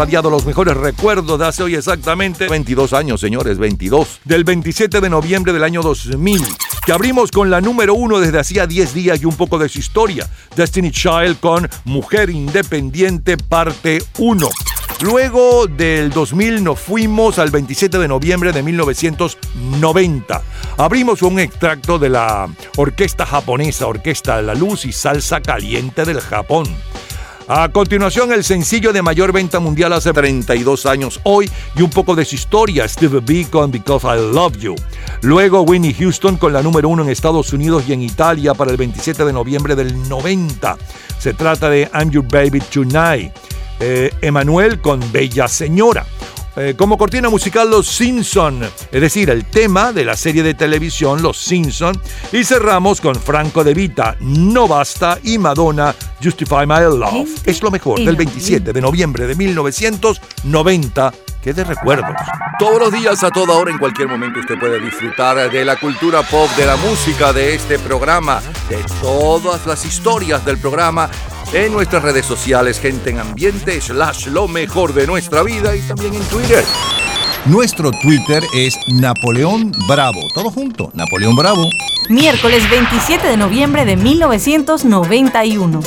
Sonado, lo más radiado, los mejores recuerdos de hace hoy exactamente 22 años, señores, 22. Del 27 de noviembre del año 2000, que abrimos con la número uno desde hacía 10 días y un poco de su historia. Destiny Child con Mujer Independiente, parte 1. Luego del 2000 nos fuimos al 27 de noviembre de 1990. Abrimos un extracto de la orquesta japonesa, Orquesta de la Luz y Salsa Caliente del Japón. A continuación, el sencillo de mayor venta mundial hace 32 años hoy y un poco de su historia, Steve B con Because I Love You. Luego, Winnie Houston con la número uno en Estados Unidos y en Italia para el 27 de noviembre del 90. Se trata de I'm Your Baby Tonight. Eh, Emanuel con Bella Señora. Eh, como cortina musical Los Simpson, es decir, el tema de la serie de televisión Los Simpson. Y cerramos con Franco De Vita, No Basta y Madonna, Justify My Love. Es lo mejor del 27 de noviembre de 1990 que de recuerdos. Todos los días, a toda hora, en cualquier momento, usted puede disfrutar de la cultura pop, de la música, de este programa, de todas las historias del programa en nuestras redes sociales, gente en ambiente, slash lo mejor de nuestra vida y también en Twitter. Nuestro Twitter es Napoleón Bravo. Todo junto, Napoleón Bravo. Miércoles 27 de noviembre de 1991.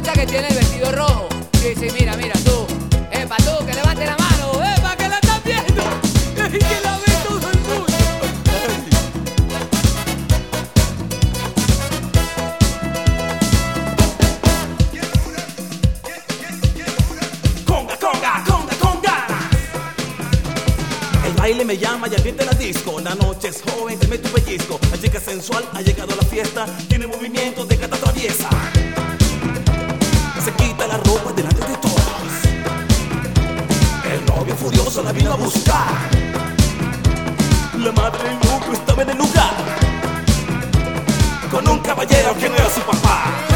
Muchacha que tiene el vestido rojo. Sí, sí, mira, mira, tú. Epa, tú, que levante la mano. Epa, que la están viendo. Que la ve todo el mundo. Conga, conga, conga, conga. El baile me llama y ambiente la disco. La noche es joven, te meto un pellizco. La chica sensual ha llegado a la fiesta. Tiene movimiento de gata traviesa. Delante de todos. El novio furioso la vino a buscar. La madre del lucro estaba en el lugar. Con un caballero que no era su papá.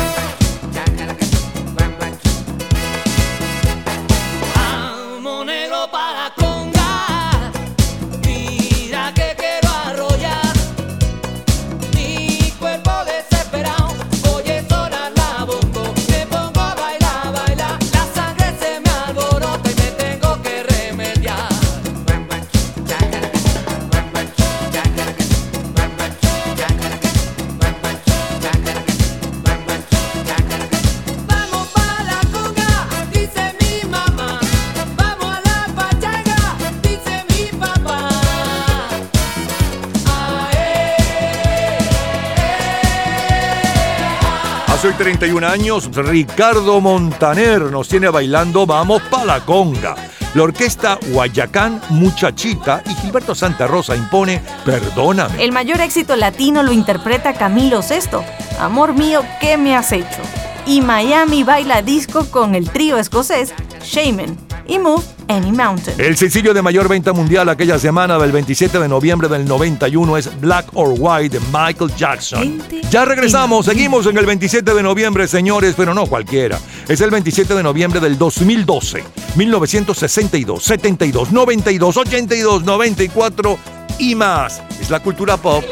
51 años, Ricardo Montaner nos tiene bailando Vamos pa' la conga. La orquesta Guayacán Muchachita y Gilberto Santa Rosa impone Perdóname. El mayor éxito latino lo interpreta Camilo Sesto. Amor mío, ¿qué me has hecho? Y Miami baila disco con el trío escocés Shaman y Move Any Mountain. El sencillo de mayor venta mundial aquella semana del 27 de noviembre del 91 es Black or White de Michael Jackson. Ya regresamos, seguimos en el 27 de noviembre, señores, pero no cualquiera. Es el 27 de noviembre del 2012, 1962, 72, 92, 82, 94 y más. Es la cultura pop.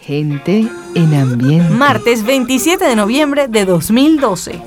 Gente en ambiente. Martes 27 de noviembre de 2012.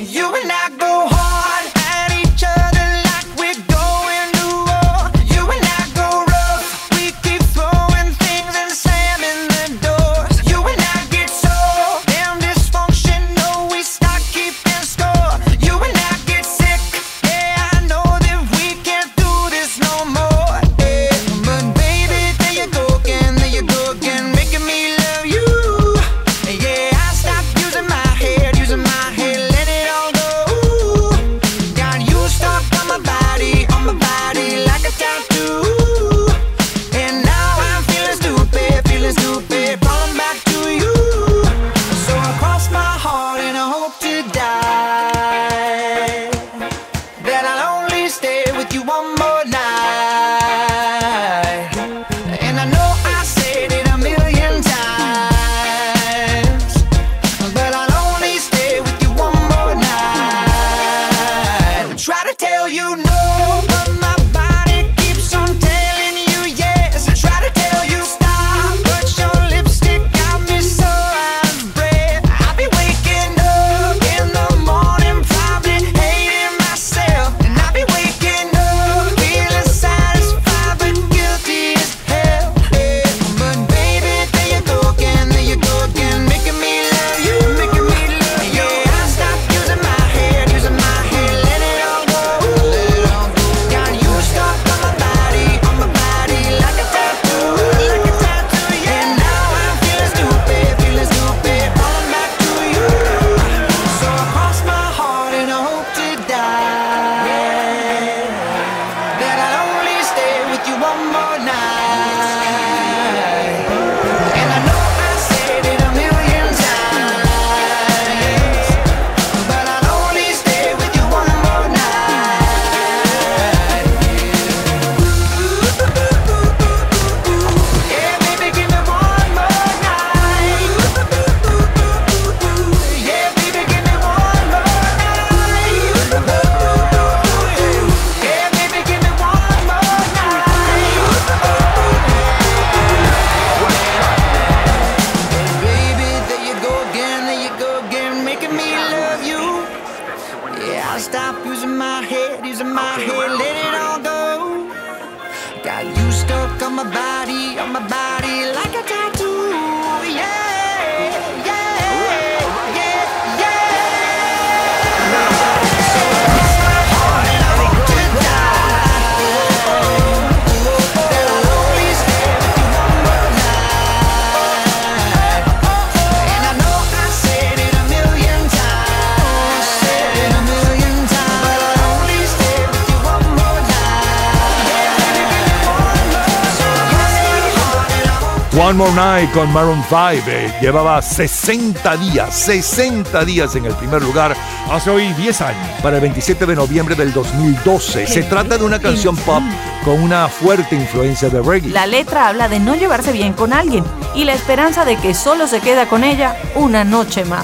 One More Night con Maroon 5 eh, llevaba 60 días, 60 días en el primer lugar hace hoy 10 años. Para el 27 de noviembre del 2012. Se trata de una canción pop con una fuerte influencia de reggae. La letra habla de no llevarse bien con alguien y la esperanza de que solo se queda con ella una noche más.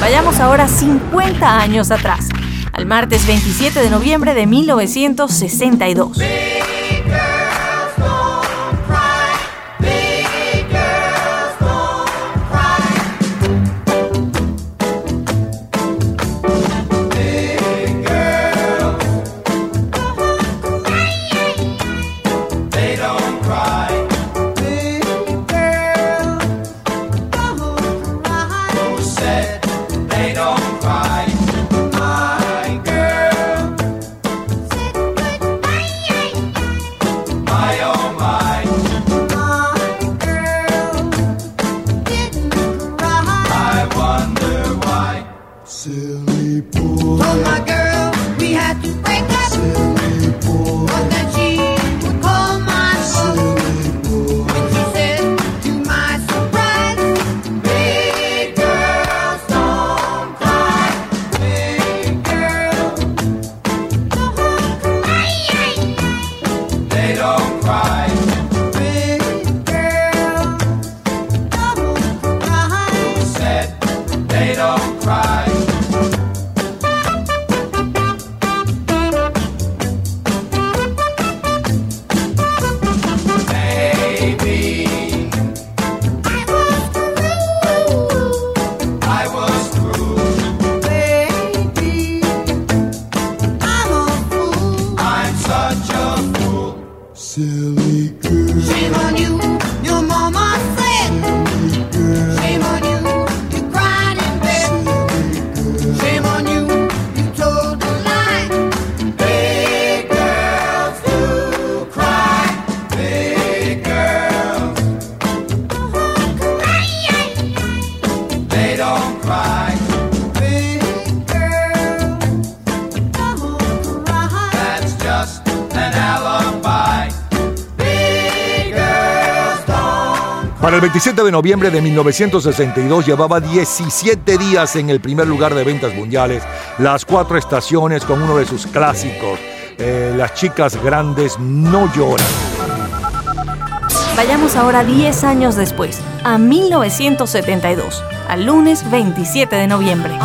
Vayamos ahora 50 años atrás, al martes 27 de noviembre de 1962. 27 de noviembre de 1962 llevaba 17 días en el primer lugar de ventas mundiales, las cuatro estaciones con uno de sus clásicos, eh, Las chicas grandes no lloran. Vayamos ahora 10 años después, a 1972, al lunes 27 de noviembre.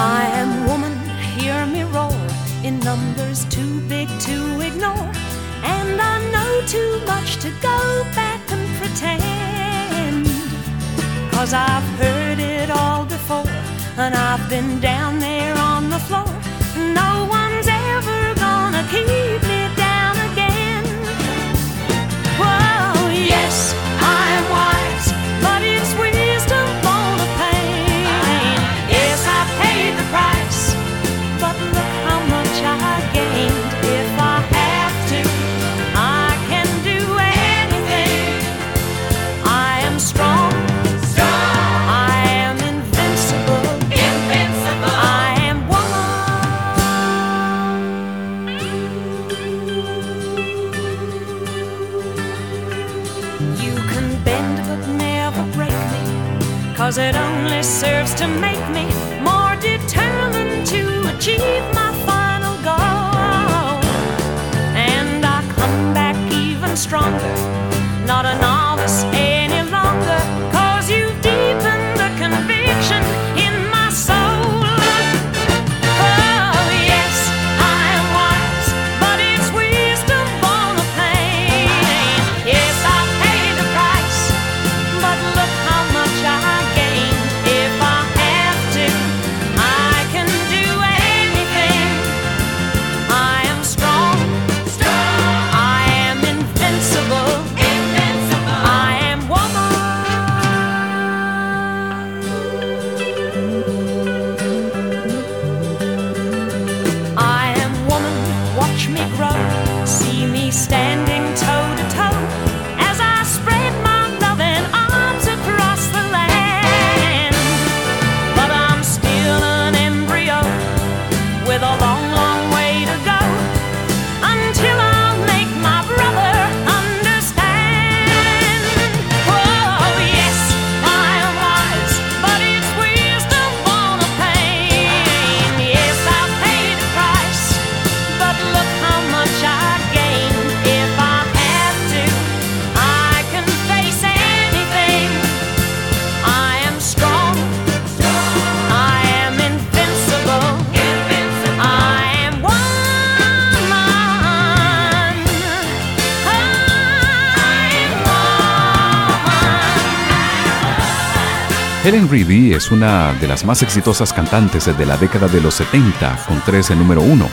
Helen Reedy es una de las más exitosas cantantes de la década de los 70, con tres en número uno,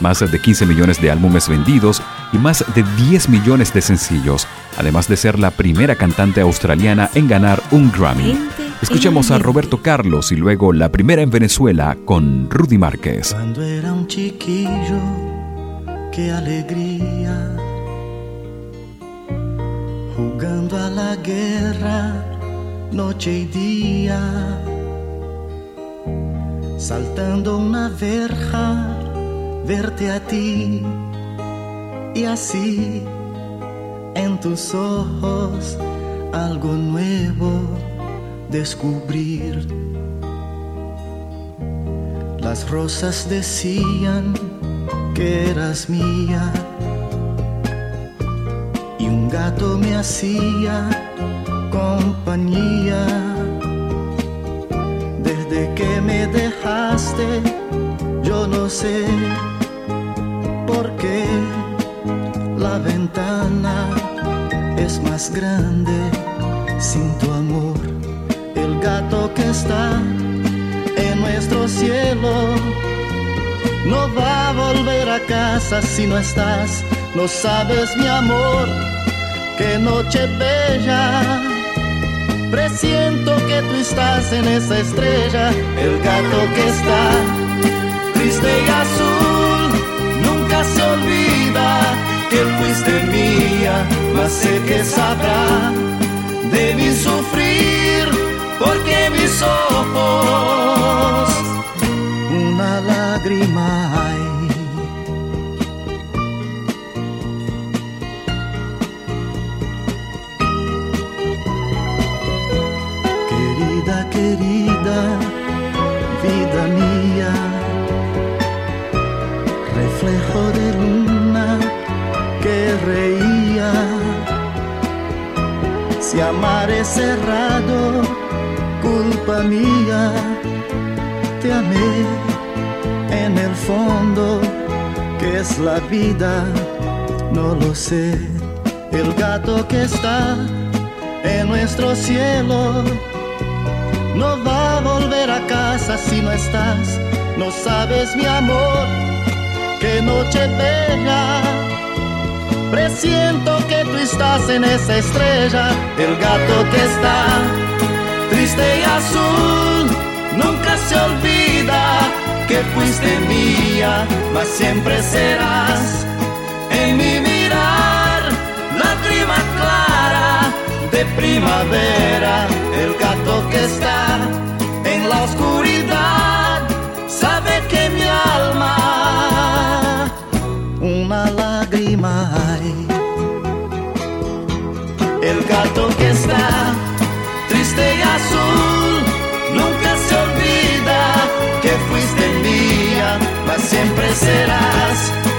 más de 15 millones de álbumes vendidos y más de 10 millones de sencillos, además de ser la primera cantante australiana en ganar un Grammy. Escuchemos a Roberto Carlos y luego la primera en Venezuela con Rudy Márquez. Cuando era un chiquillo, qué alegría. Jugando a la guerra, noche y día. Saltando una verja, verte a ti. Y así, en tus ojos, algo nuevo descubrir. Las rosas decían que eras mía y un gato me hacía compañía. Desde que me dejaste, yo no sé por qué la ventana es más grande sin tu amor. El gato que está en nuestro cielo no va a volver a casa si no estás. No sabes, mi amor, qué noche bella. Presiento que tú estás en esa estrella, el gato que está triste y azul. Nunca se olvida que fuiste mía, mas sé que sabrá de mi sufrir, porque mis ojos una lágrima mía, te amé en el fondo, que es la vida, no lo sé. El gato que está en nuestro cielo no va a volver a casa si no estás. No sabes, mi amor, qué noche bella. Presiento que tú estás en esa estrella, el gato que está triste y azul. Nunca se olvida que fuiste mía, mas siempre serás en mi mirar, lágrima clara de primavera, el gato que está en la oscuridad, siempre serás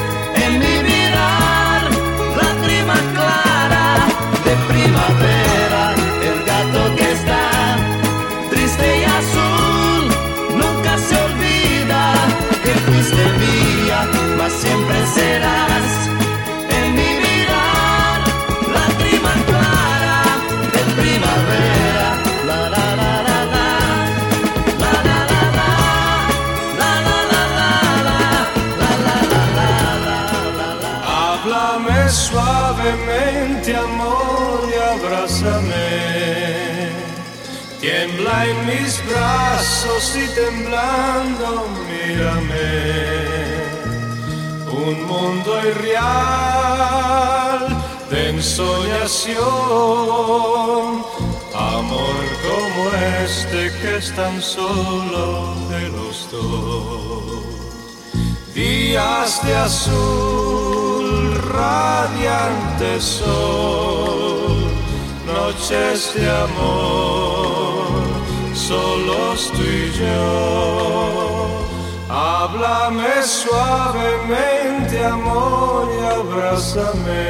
y temblando, mírame. Un mundo irreal de ensoñación. Amor como este que es tan solo de los dos. Días de azul, radiante sol, noches de amor, solos tú y yo. Háblame suavemente, amor, y abrázame.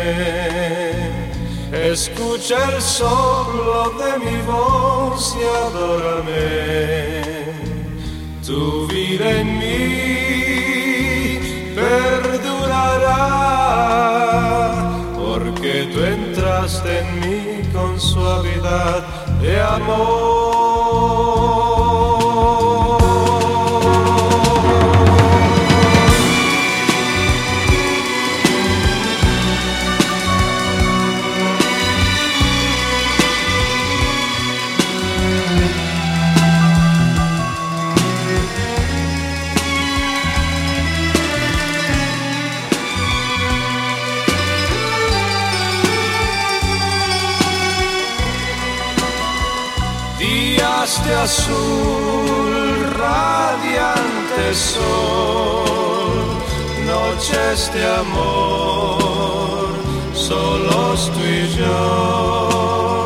Escucha el soplo de mi voz y adórame. Tu vida en mí perdurará, porque tú entraste en mí con suavidad de amor. Sol, noches de amor, solos tú y yo.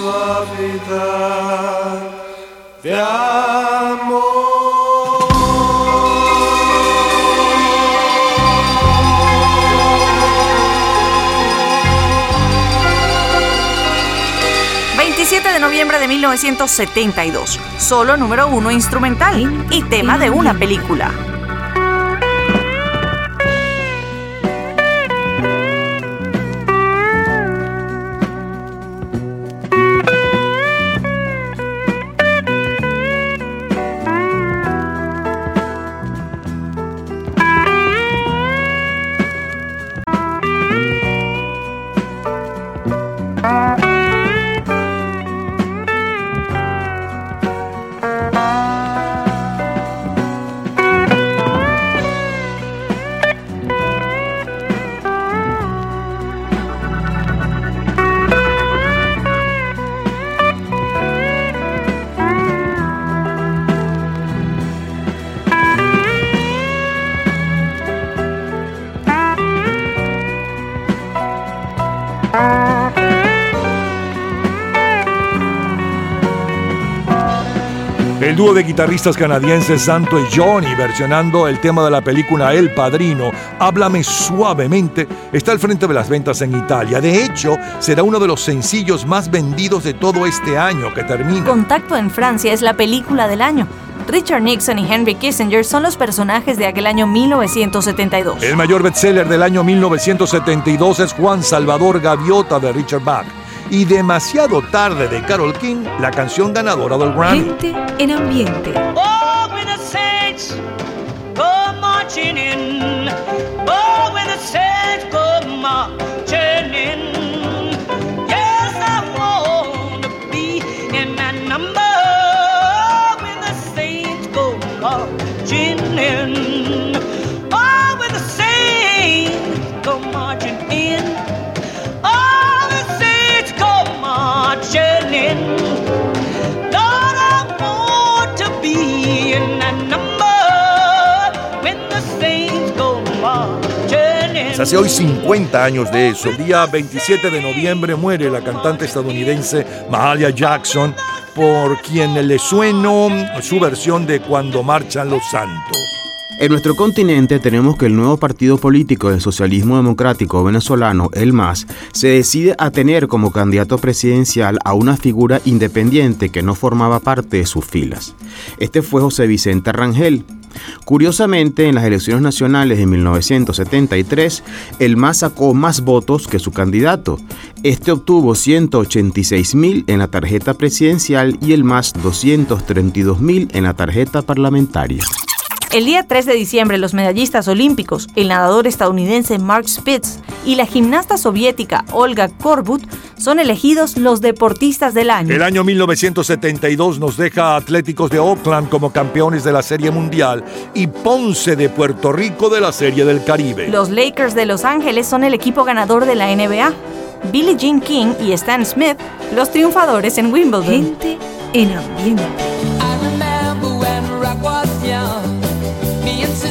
Suavidad de amor. 27 de noviembre de 1972, solo número uno instrumental y tema de una película. Guitarristas canadienses Santo y Johnny, versionando el tema de la película El Padrino, Háblame suavemente, está al frente de las ventas en Italia. De hecho, será uno de los sencillos más vendidos de todo este año que termina. Contacto en Francia es la película del año. Richard Nixon y Henry Kissinger son los personajes de aquel año 1972. El mayor bestseller del año 1972 es Juan Salvador Gaviota de Richard Bach. Y demasiado tarde de Carol King, la canción ganadora del Grammy. Gente en ambiente. Oh, when the saints go marching in. Oh, when the saints go marching hace hoy 50 años de eso. El día 27 de noviembre muere la cantante estadounidense Mahalia Jackson, por quien le sueno su versión de Cuando marchan los santos. En nuestro continente tenemos que el nuevo partido político del socialismo democrático venezolano, el MAS, se decide a tener como candidato presidencial a una figura independiente que no formaba parte de sus filas. Este fue José Vicente Rangel. Curiosamente, en las elecciones nacionales de 1973, el MAS sacó más votos que su candidato. Este obtuvo 186 mil en la tarjeta presidencial y el MAS 232 mil en la tarjeta parlamentaria. El día 3 de diciembre, los medallistas olímpicos, el nadador estadounidense Mark Spitz y la gimnasta soviética Olga Korbut son elegidos los deportistas del año. El año 1972 nos deja a Atléticos de Oakland como campeones de la Serie Mundial y Ponce de Puerto Rico de la Serie del Caribe. Los Lakers de Los Ángeles son el equipo ganador de la NBA. Billie Jean King y Stan Smith, los triunfadores en Wimbledon. Gente en ambiente. remember Me and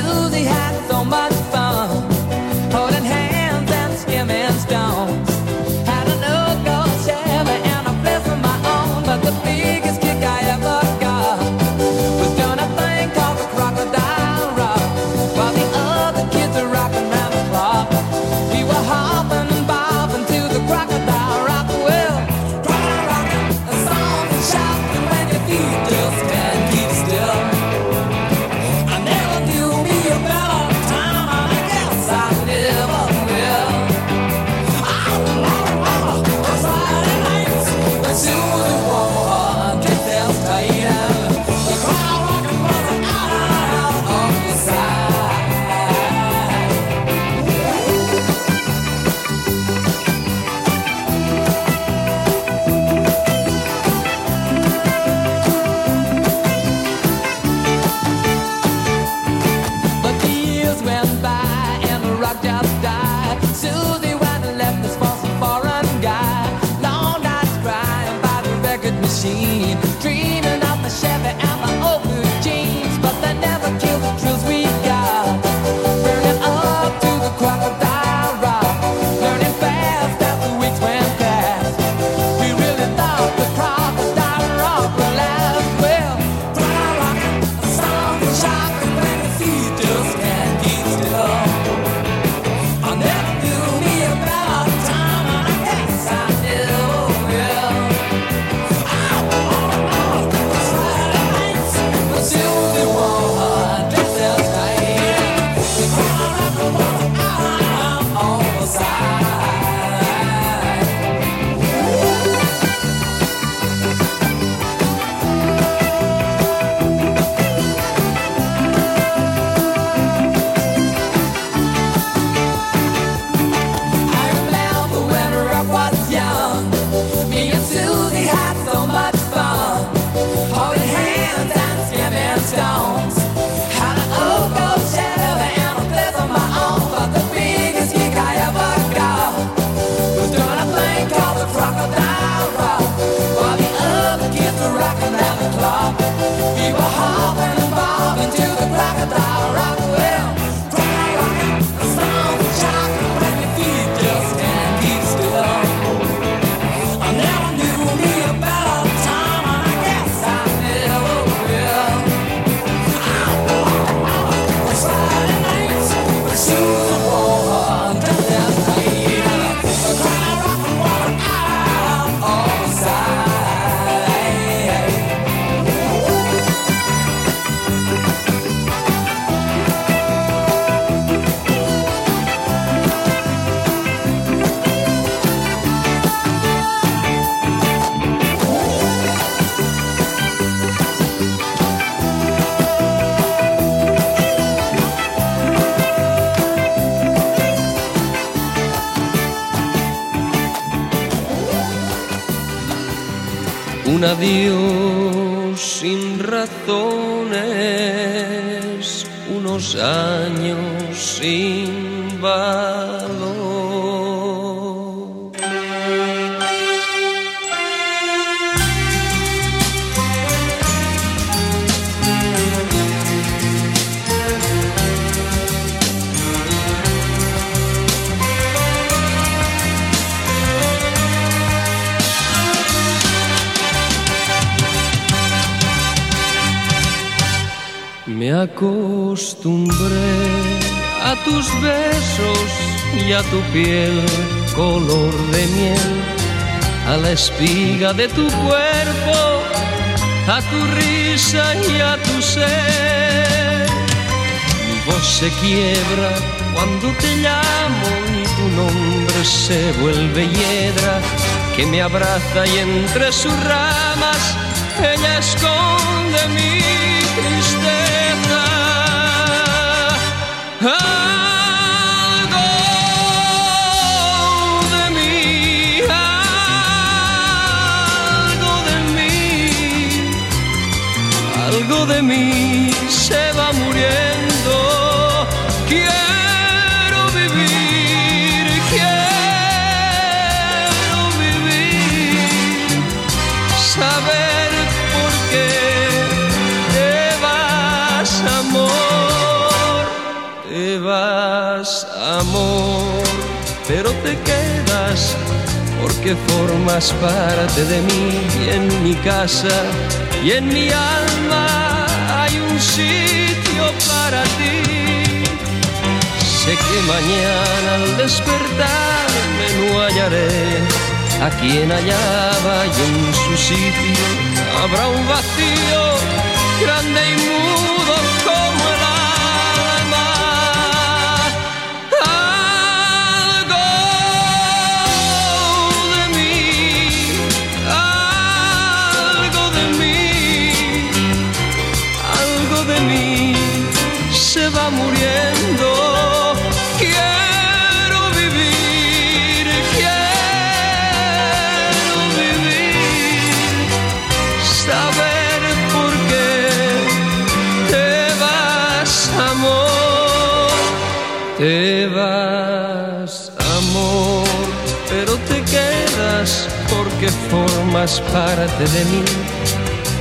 un adiós de tu cuerpo, a tu risa y a tu ser. Mi voz se quiebra cuando te llamo y tu nombre se vuelve hiedra que me abraza y entre sus ramas ella esconde mi tristeza. Algo de mí se va muriendo. Quiero vivir, quiero vivir, saber por qué te vas, amor, te vas, amor, pero te quedas porque formas parte de mí y en mi casa y en mi alma un sitio para ti. Sé que mañana al despertarme no hallaré a quien hallaba y en su sitio habrá un vacío grande y mudo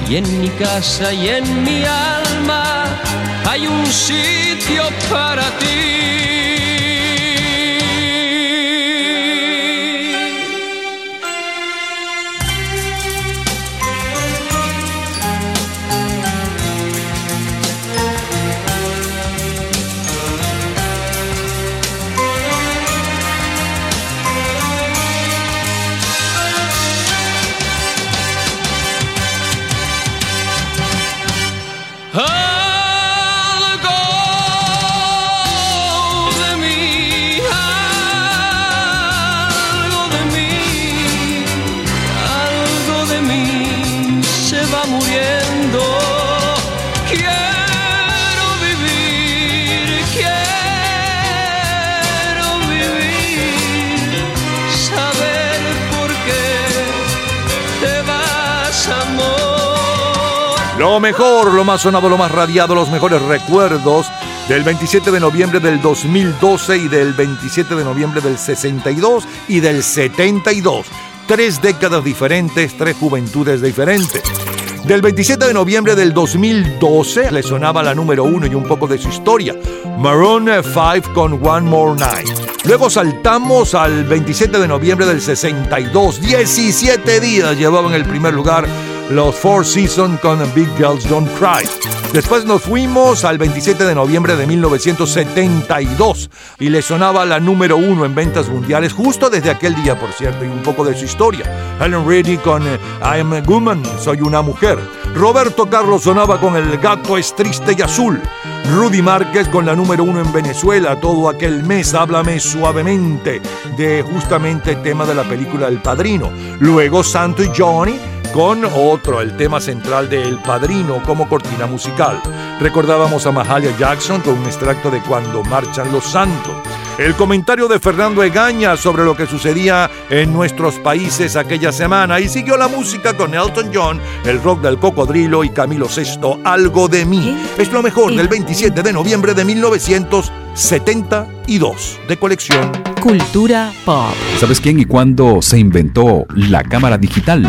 Y en mi casa y en mi alma hay un sitio para ti. Lo mejor, lo más sonado, lo más radiado, los mejores recuerdos del 27 de noviembre del 2012 y del 27 de noviembre del 62 y del 72. Tres décadas diferentes, tres juventudes diferentes. Del 27 de noviembre del 2012 le sonaba la número uno y un poco de su historia, Maroon 5 con One More Night. Luego saltamos al 27 de noviembre del 62, 17 días llevaban el primer lugar los Four Seasons con Big Girls Don't Cry. Después nos fuimos al 27 de noviembre de 1972 y le sonaba la número uno en ventas mundiales justo desde aquel día, por cierto, y un poco de su historia. Helen Reddy con eh, I Am a Woman, Soy una mujer. Roberto Carlos sonaba con El gato es triste y azul. Rudy Márquez con la número uno en Venezuela, todo aquel mes, háblame suavemente, de justamente el tema de la película El Padrino. Luego Santo y Johnny con otro, el tema central de El Padrino como cortina musical. Recordábamos a Mahalia Jackson con un extracto de Cuando marchan los santos. el comentario de Fernando Egaña sobre lo que sucedía en nuestros países aquella semana y siguió la música con Elton John, el rock del cocodrilo y Camilo VI, Algo de mí. Es lo mejor del 27 de noviembre de 1972 de colección. Cultura pop. ¿Sabes quién y cuándo se inventó la cámara digital?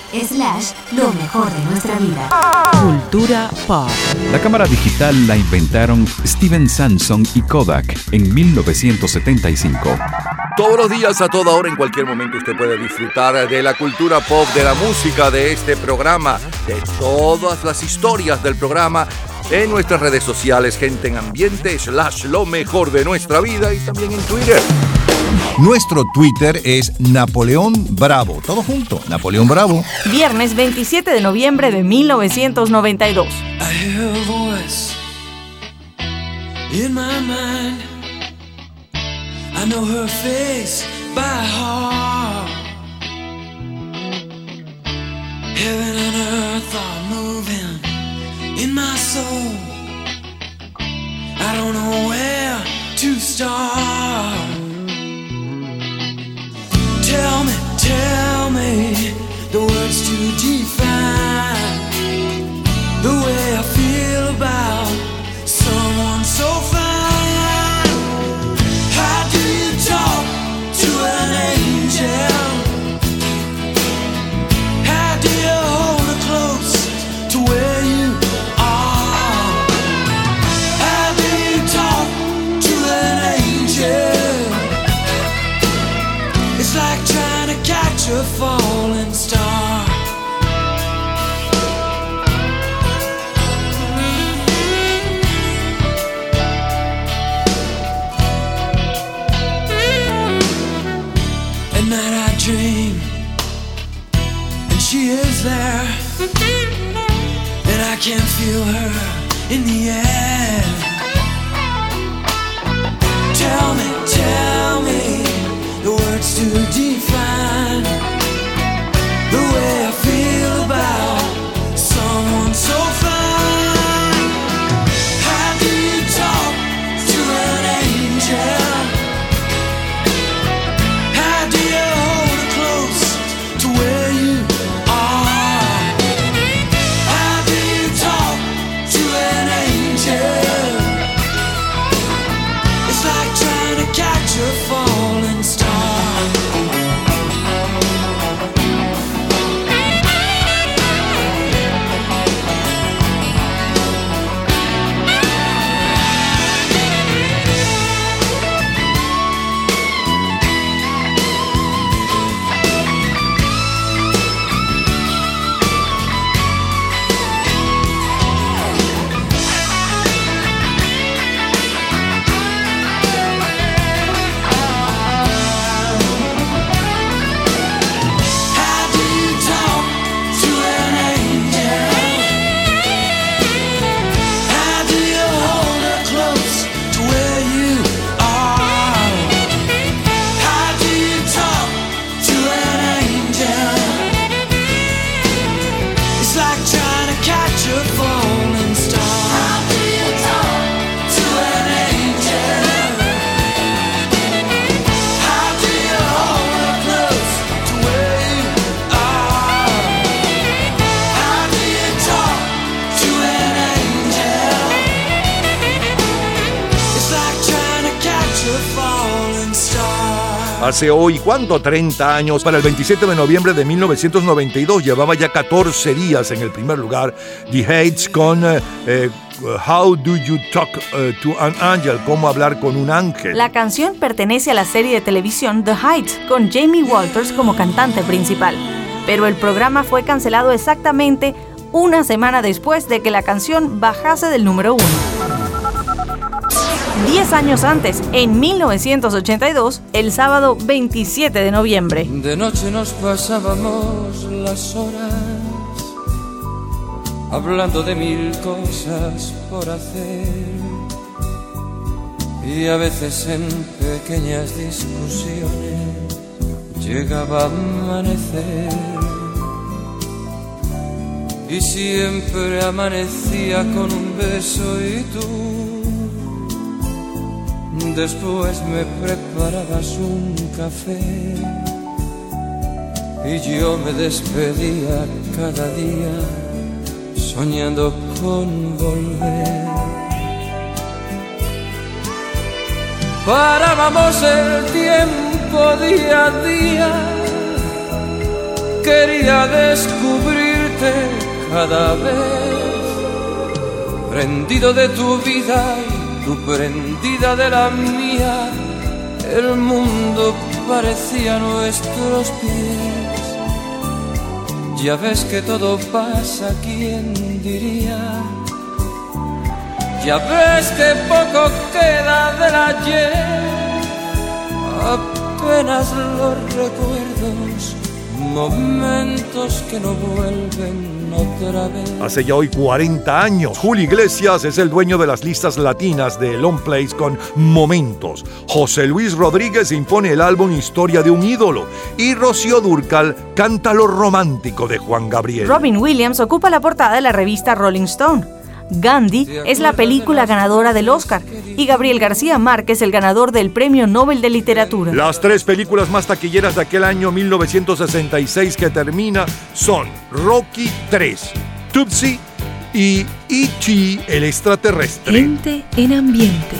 Slash, lo mejor de nuestra vida. Cultura pop. La cámara digital la inventaron Steven Samson y Kodak en 1975. Todos los días, a toda hora, en cualquier momento, usted puede disfrutar de la cultura pop, de la música, de este programa, de todas las historias del programa en nuestras redes sociales, gente en ambiente, slash lo mejor de nuestra vida y también en Twitter. Nuestro Twitter es Napoleón Bravo. Todo junto, Napoleón Bravo. Viernes 27 de noviembre de 1992. I hear a voice in my mind. I know her face by heart. Heaven and earth are moving in my soul. I don't know where to start. Tell me, tell me the words to define the way she is there, and I can feel her in the air. Tell me, tell me the words to define Hace hoy, ¿cuánto? 30 años. Para el 27 de noviembre de 1992 llevaba ya 14 días en el primer lugar. The Hates con eh, eh, How Do You Talk eh, to an Angel? ¿Cómo hablar con un ángel? La canción pertenece a la serie de televisión The Heights, con Jamie Walters como cantante principal. Pero el programa fue cancelado exactamente una semana después de que la canción bajase del número uno. Diez años antes, en 1982, el sábado 27 de noviembre. De noche nos pasábamos las horas hablando de mil cosas por hacer y a veces en pequeñas discusiones llegaba a amanecer y siempre amanecía con un beso y tú después me preparabas un café y yo me despedía cada día soñando con volver. Parábamos el tiempo día a día, quería descubrirte cada vez, prendido de tu vida tú prendida de la mía, el mundo parecía nuestros pies. Ya ves que todo pasa, ¿quién diría? Ya ves que poco queda del ayer, apenas los recuerdos, momentos que no vuelven. Hace ya hoy 40 años, Julio Iglesias es el dueño de las listas latinas de Long Plays con Momentos. José Luis Rodríguez impone el álbum Historia de un ídolo. Y Rocío Durcal canta lo romántico de Juan Gabriel. Robin Williams ocupa la portada de la revista Rolling Stone. Gandhi es la película ganadora del Oscar y Gabriel García Márquez el ganador del Premio Nobel de Literatura. Las tres películas más taquilleras de aquel año 1966 que termina son Rocky 3, Tootsie y E.T. el extraterrestre. Gente en ambiente.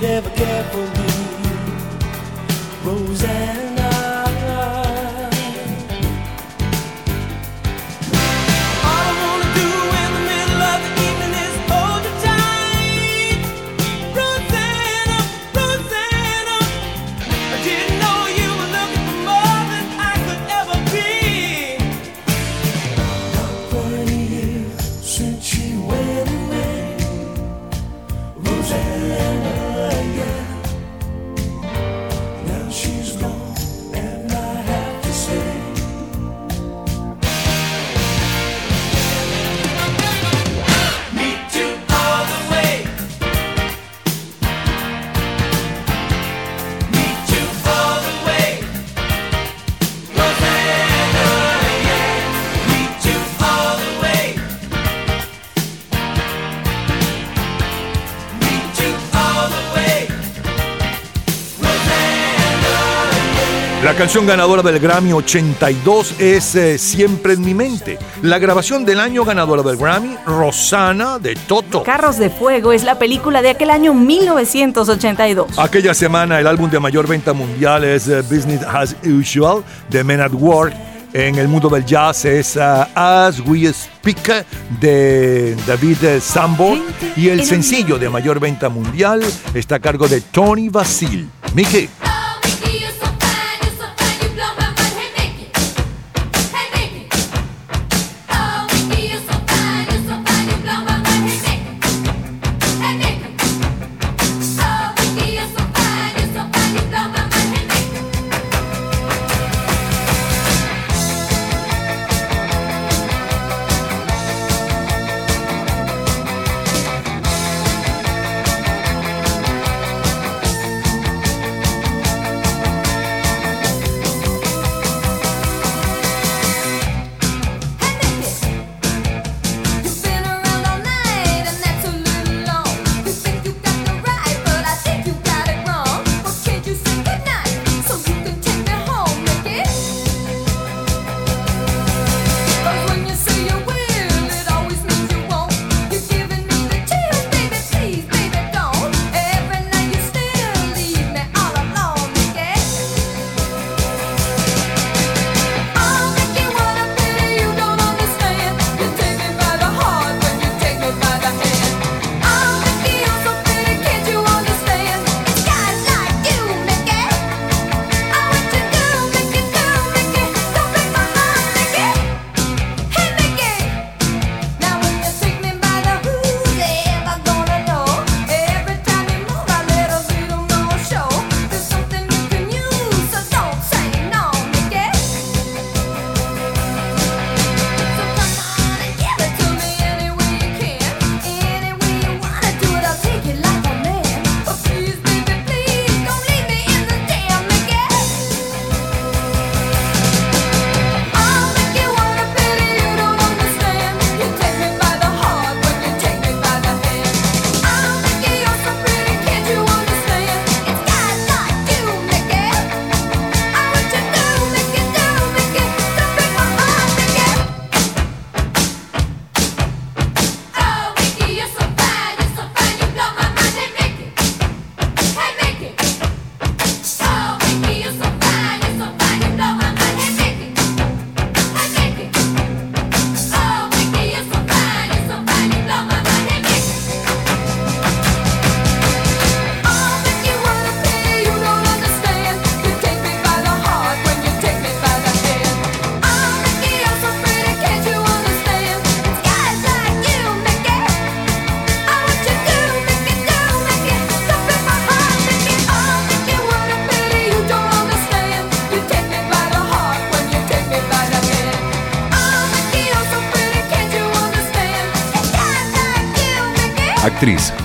Wake up canción ganadora del Grammy 82 es eh, Siempre en mi mente. La grabación del año ganadora del Grammy, Rosana de Toto. Carros de Fuego es la película de aquel año 1982. Aquella semana el álbum de mayor venta mundial es eh, Business as Usual de Men at Work. En el mundo del jazz es uh, As We Speak de David eh, Sanborn. Y el sencillo de mayor venta mundial está a cargo de Tony Basil. Mickey.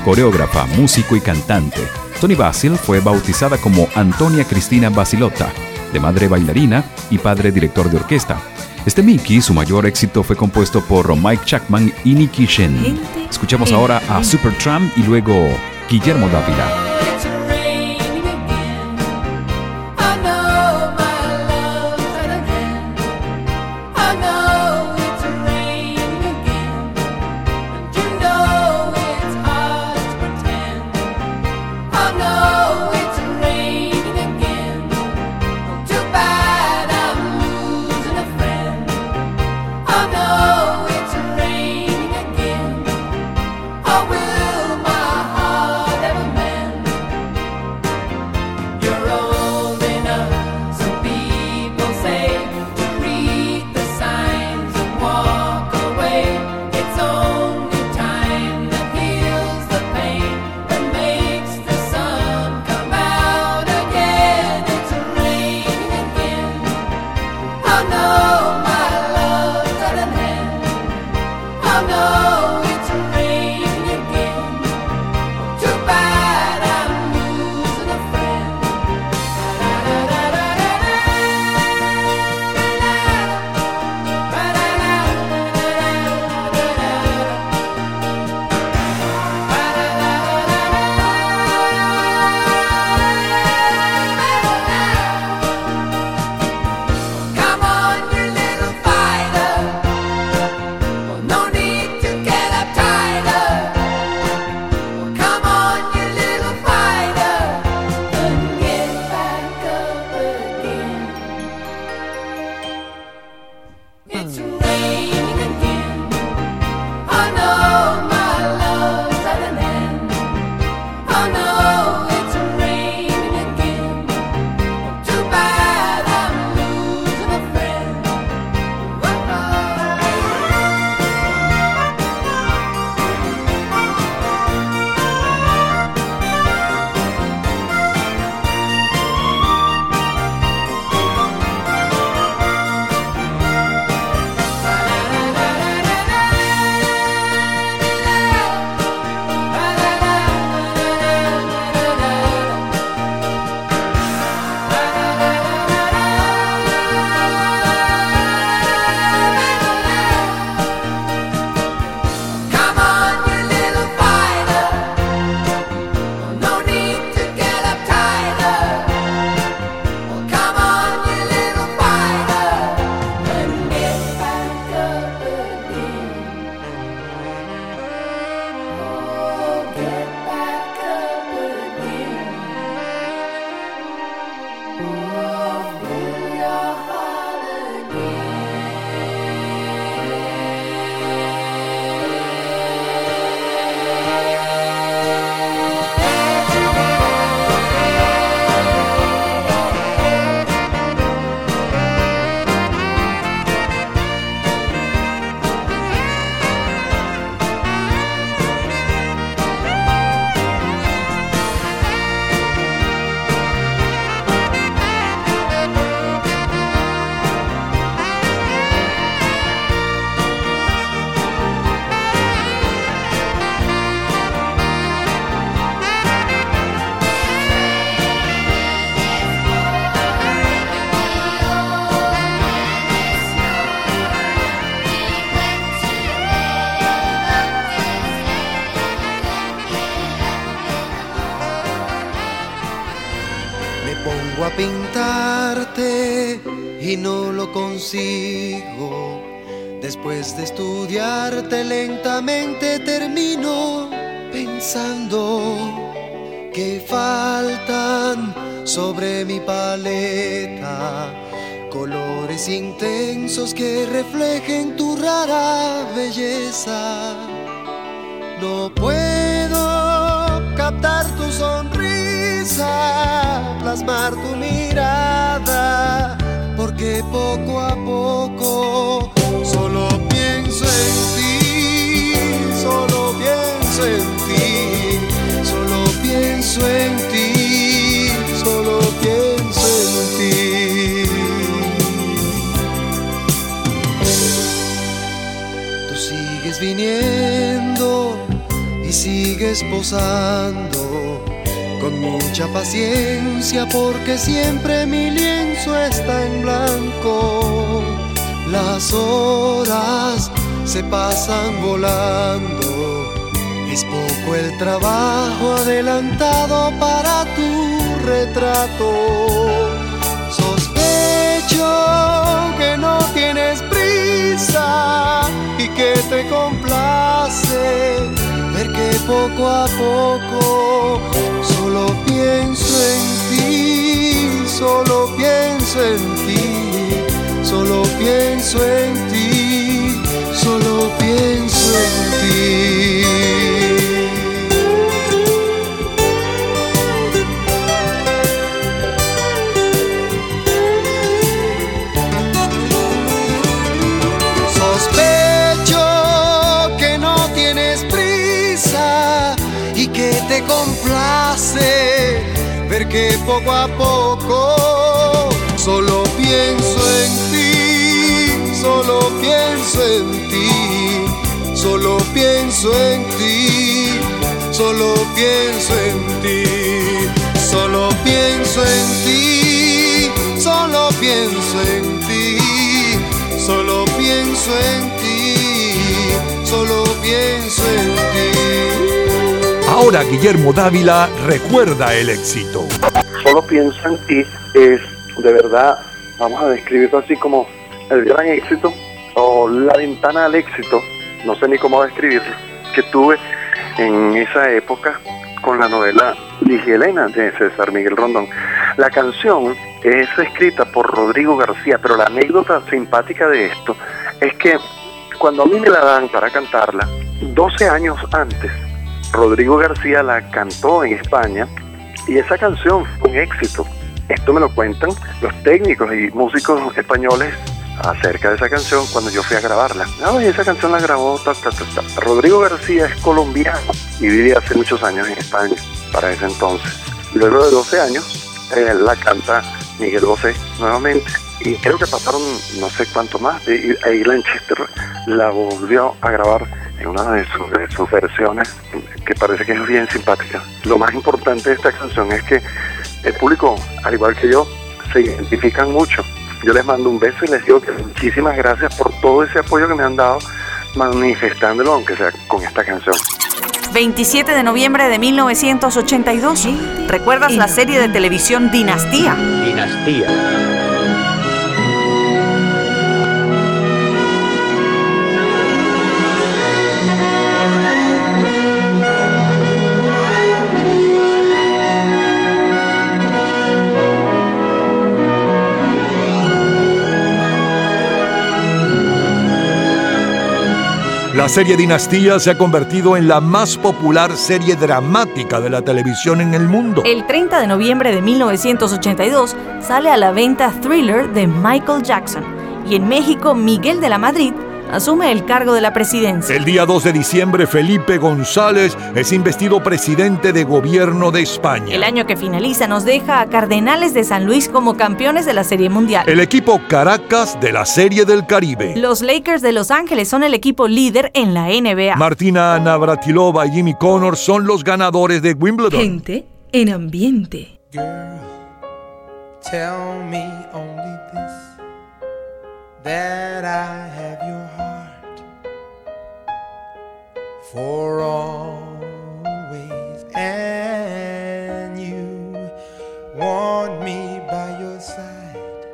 coreógrafa, músico y cantante. Tony Basil fue bautizada como Antonia Cristina Basilotta, de madre bailarina y padre director de orquesta. Este Mickey, su mayor éxito fue compuesto por Mike Chapman y Nicky Shen. Escuchamos ahora a Supertramp y luego Guillermo Dávila. Solo pienso en ti. Sospecho que no tienes prisa y que te complace ver que poco a poco pienso en ti, solo pienso en ti, solo pienso en ti, solo pienso en ti, solo pienso en ti, solo pienso en ti. Ahora Guillermo Dávila recuerda el éxito. Solo pienso en ti es de verdad, vamos a describirlo así como el gran éxito o la ventana al éxito, no sé ni cómo describirlo, que tuve en esa época con la novela Ligia Elena de César Miguel Rondón. La canción es escrita por Rodrigo García, pero la anécdota simpática de esto es que cuando a mí me la dan para cantarla, 12 años antes, Rodrigo García la cantó en España y esa canción fue un éxito. Esto me lo cuentan los técnicos y músicos españoles acerca de esa canción cuando yo fui a grabarla. No, y esa canción la grabó. Rodrigo García es colombiano y vivía hace muchos años en España para ese entonces. Luego de 12 años, eh, la canta Miguel Bosé nuevamente. Y creo que pasaron no sé cuánto más. Y, y Lanchester la volvió a grabar en una de sus versiones que parece que es bien simpática. Lo más importante de esta canción es que el público, al igual que yo, se identifican mucho. Yo les mando un beso y les digo que muchísimas gracias por todo ese apoyo que me han dado manifestándolo, aunque sea con esta canción. 27 de noviembre de 1982. ¿Recuerdas la serie de televisión Dinastía? Dinastía. La serie Dinastía se ha convertido en la más popular serie dramática de la televisión en el mundo. El 30 de noviembre de 1982 sale a la venta Thriller de Michael Jackson y en México Miguel de la Madrid asume el cargo de la presidencia. El día 2 de diciembre, Felipe González es investido presidente de gobierno de España. El año que finaliza nos deja a Cardenales de San Luis como campeones de la Serie Mundial. El equipo Caracas de la Serie del Caribe. Los Lakers de Los Ángeles son el equipo líder en la NBA. Martina Navratilova y Jimmy Connor son los ganadores de Wimbledon. Gente en ambiente. Tell me only this that I have your for always, and you want me by your side,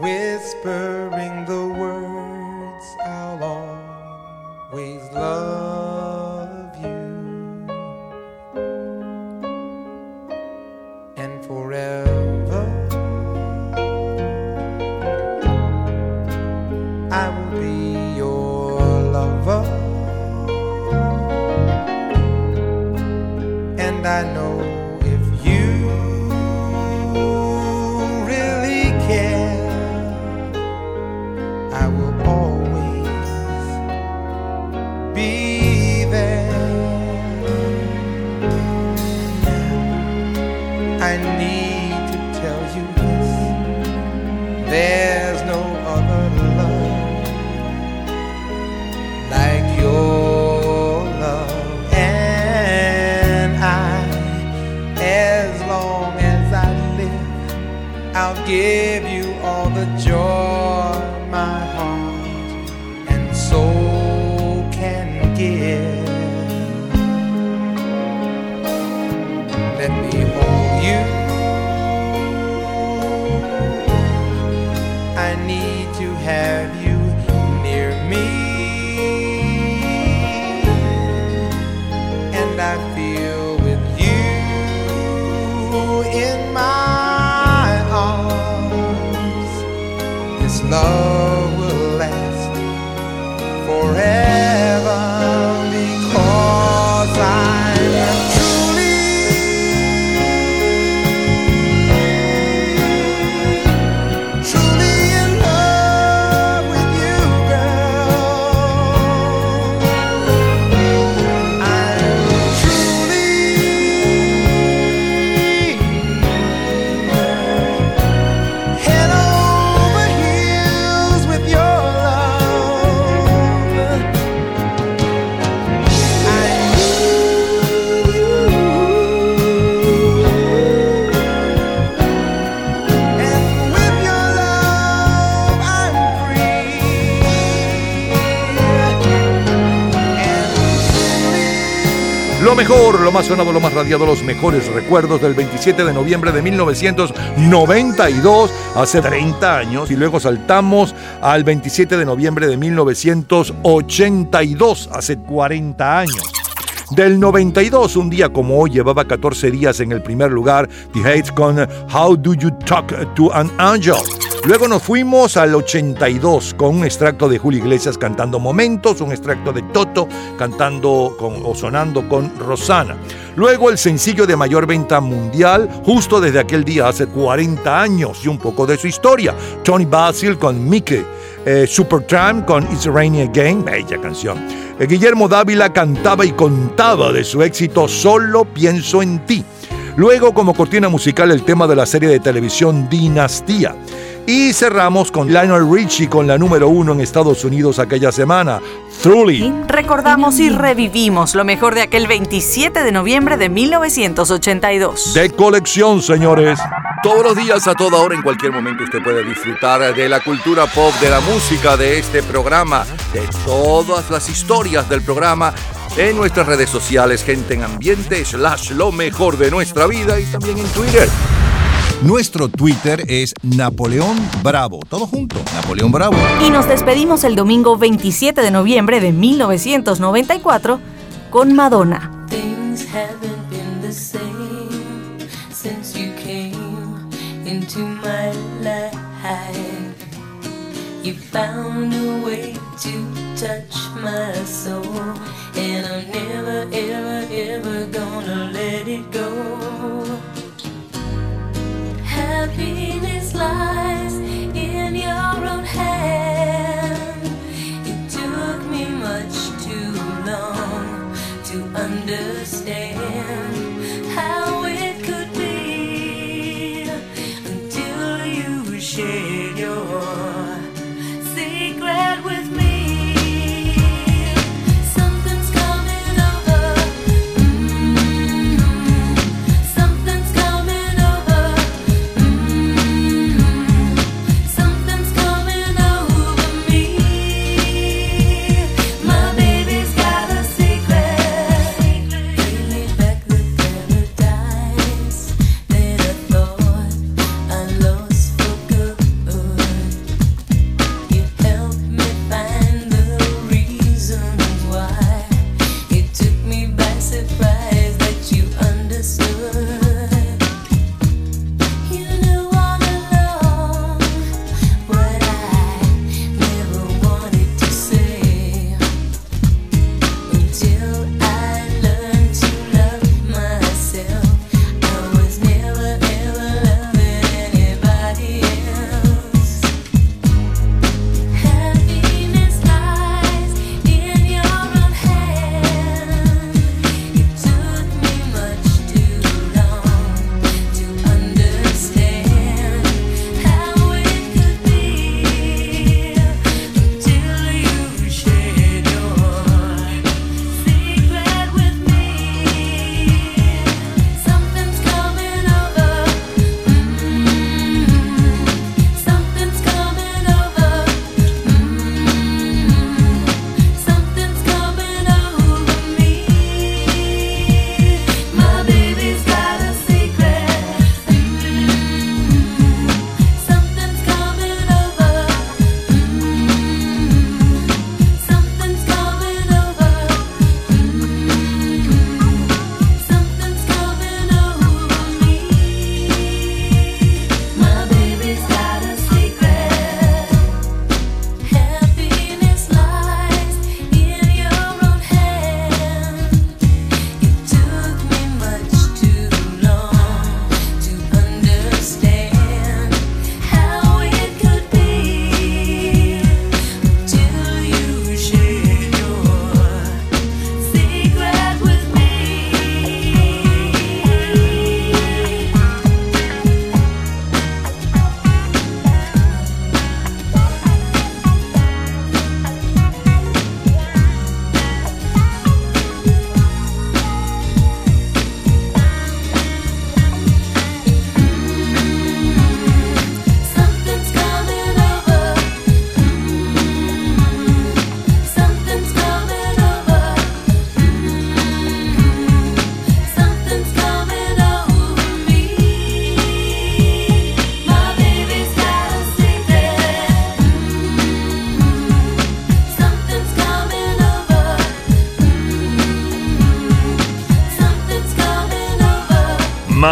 whispering the words I'll always love mejor, lo más sonado, lo más radiado, los mejores recuerdos del 27 de noviembre de 1992, hace 30 años, y luego saltamos al 27 de noviembre de 1982, hace 40 años. Del 92, un día como hoy, llevaba 14 días en el primer lugar, The Hates con How Do You Talk to an Angel. Luego nos fuimos al 82 con un extracto de Julio Iglesias cantando Momentos, un extracto de Toto cantando o sonando con Rosana. Luego el sencillo de mayor venta mundial, justo desde aquel día, hace 40 años, y un poco de su historia. Tony Basil con Mickey. Eh, Supertramp con It's Rainy Again, bella canción. Eh, Guillermo Dávila cantaba y contaba de su éxito Solo pienso en ti. Luego, como cortina musical, el tema de la serie de televisión Dinastía. Y cerramos con Lionel Richie con la número uno en Estados Unidos aquella semana, Truly. Recordamos y revivimos lo mejor de aquel 27 de noviembre de 1982. De colección, señores. Todos los días, a toda hora, en cualquier momento, usted puede disfrutar de la cultura pop, de la música, de este programa, de todas las historias del programa en nuestras redes sociales, gente en ambiente, slash lo mejor de nuestra vida y también en Twitter. Nuestro Twitter es Napoleón Bravo. Todo junto, Napoleón Bravo. Y nos despedimos el domingo 27 de noviembre de 1994 con Madonna. Things haven't been the same since you came into my life. You found a way to touch my soul, and I'm never, ever, ever gonna let it go. Happiness lies in your own hand. It took me much too long to understand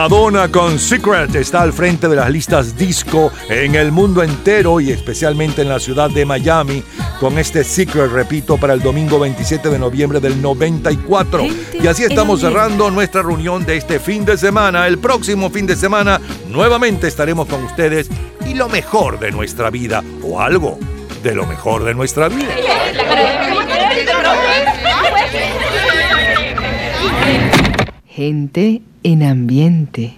Madonna con Secret está al frente de las listas disco en el mundo entero y especialmente en la ciudad de Miami con este Secret, repito, para el domingo 27 de noviembre del 94. Y así estamos cerrando nuestra reunión de este fin de semana. El próximo fin de semana nuevamente estaremos con ustedes y lo mejor de nuestra vida o algo de lo mejor de nuestra vida. Gente en ambiente.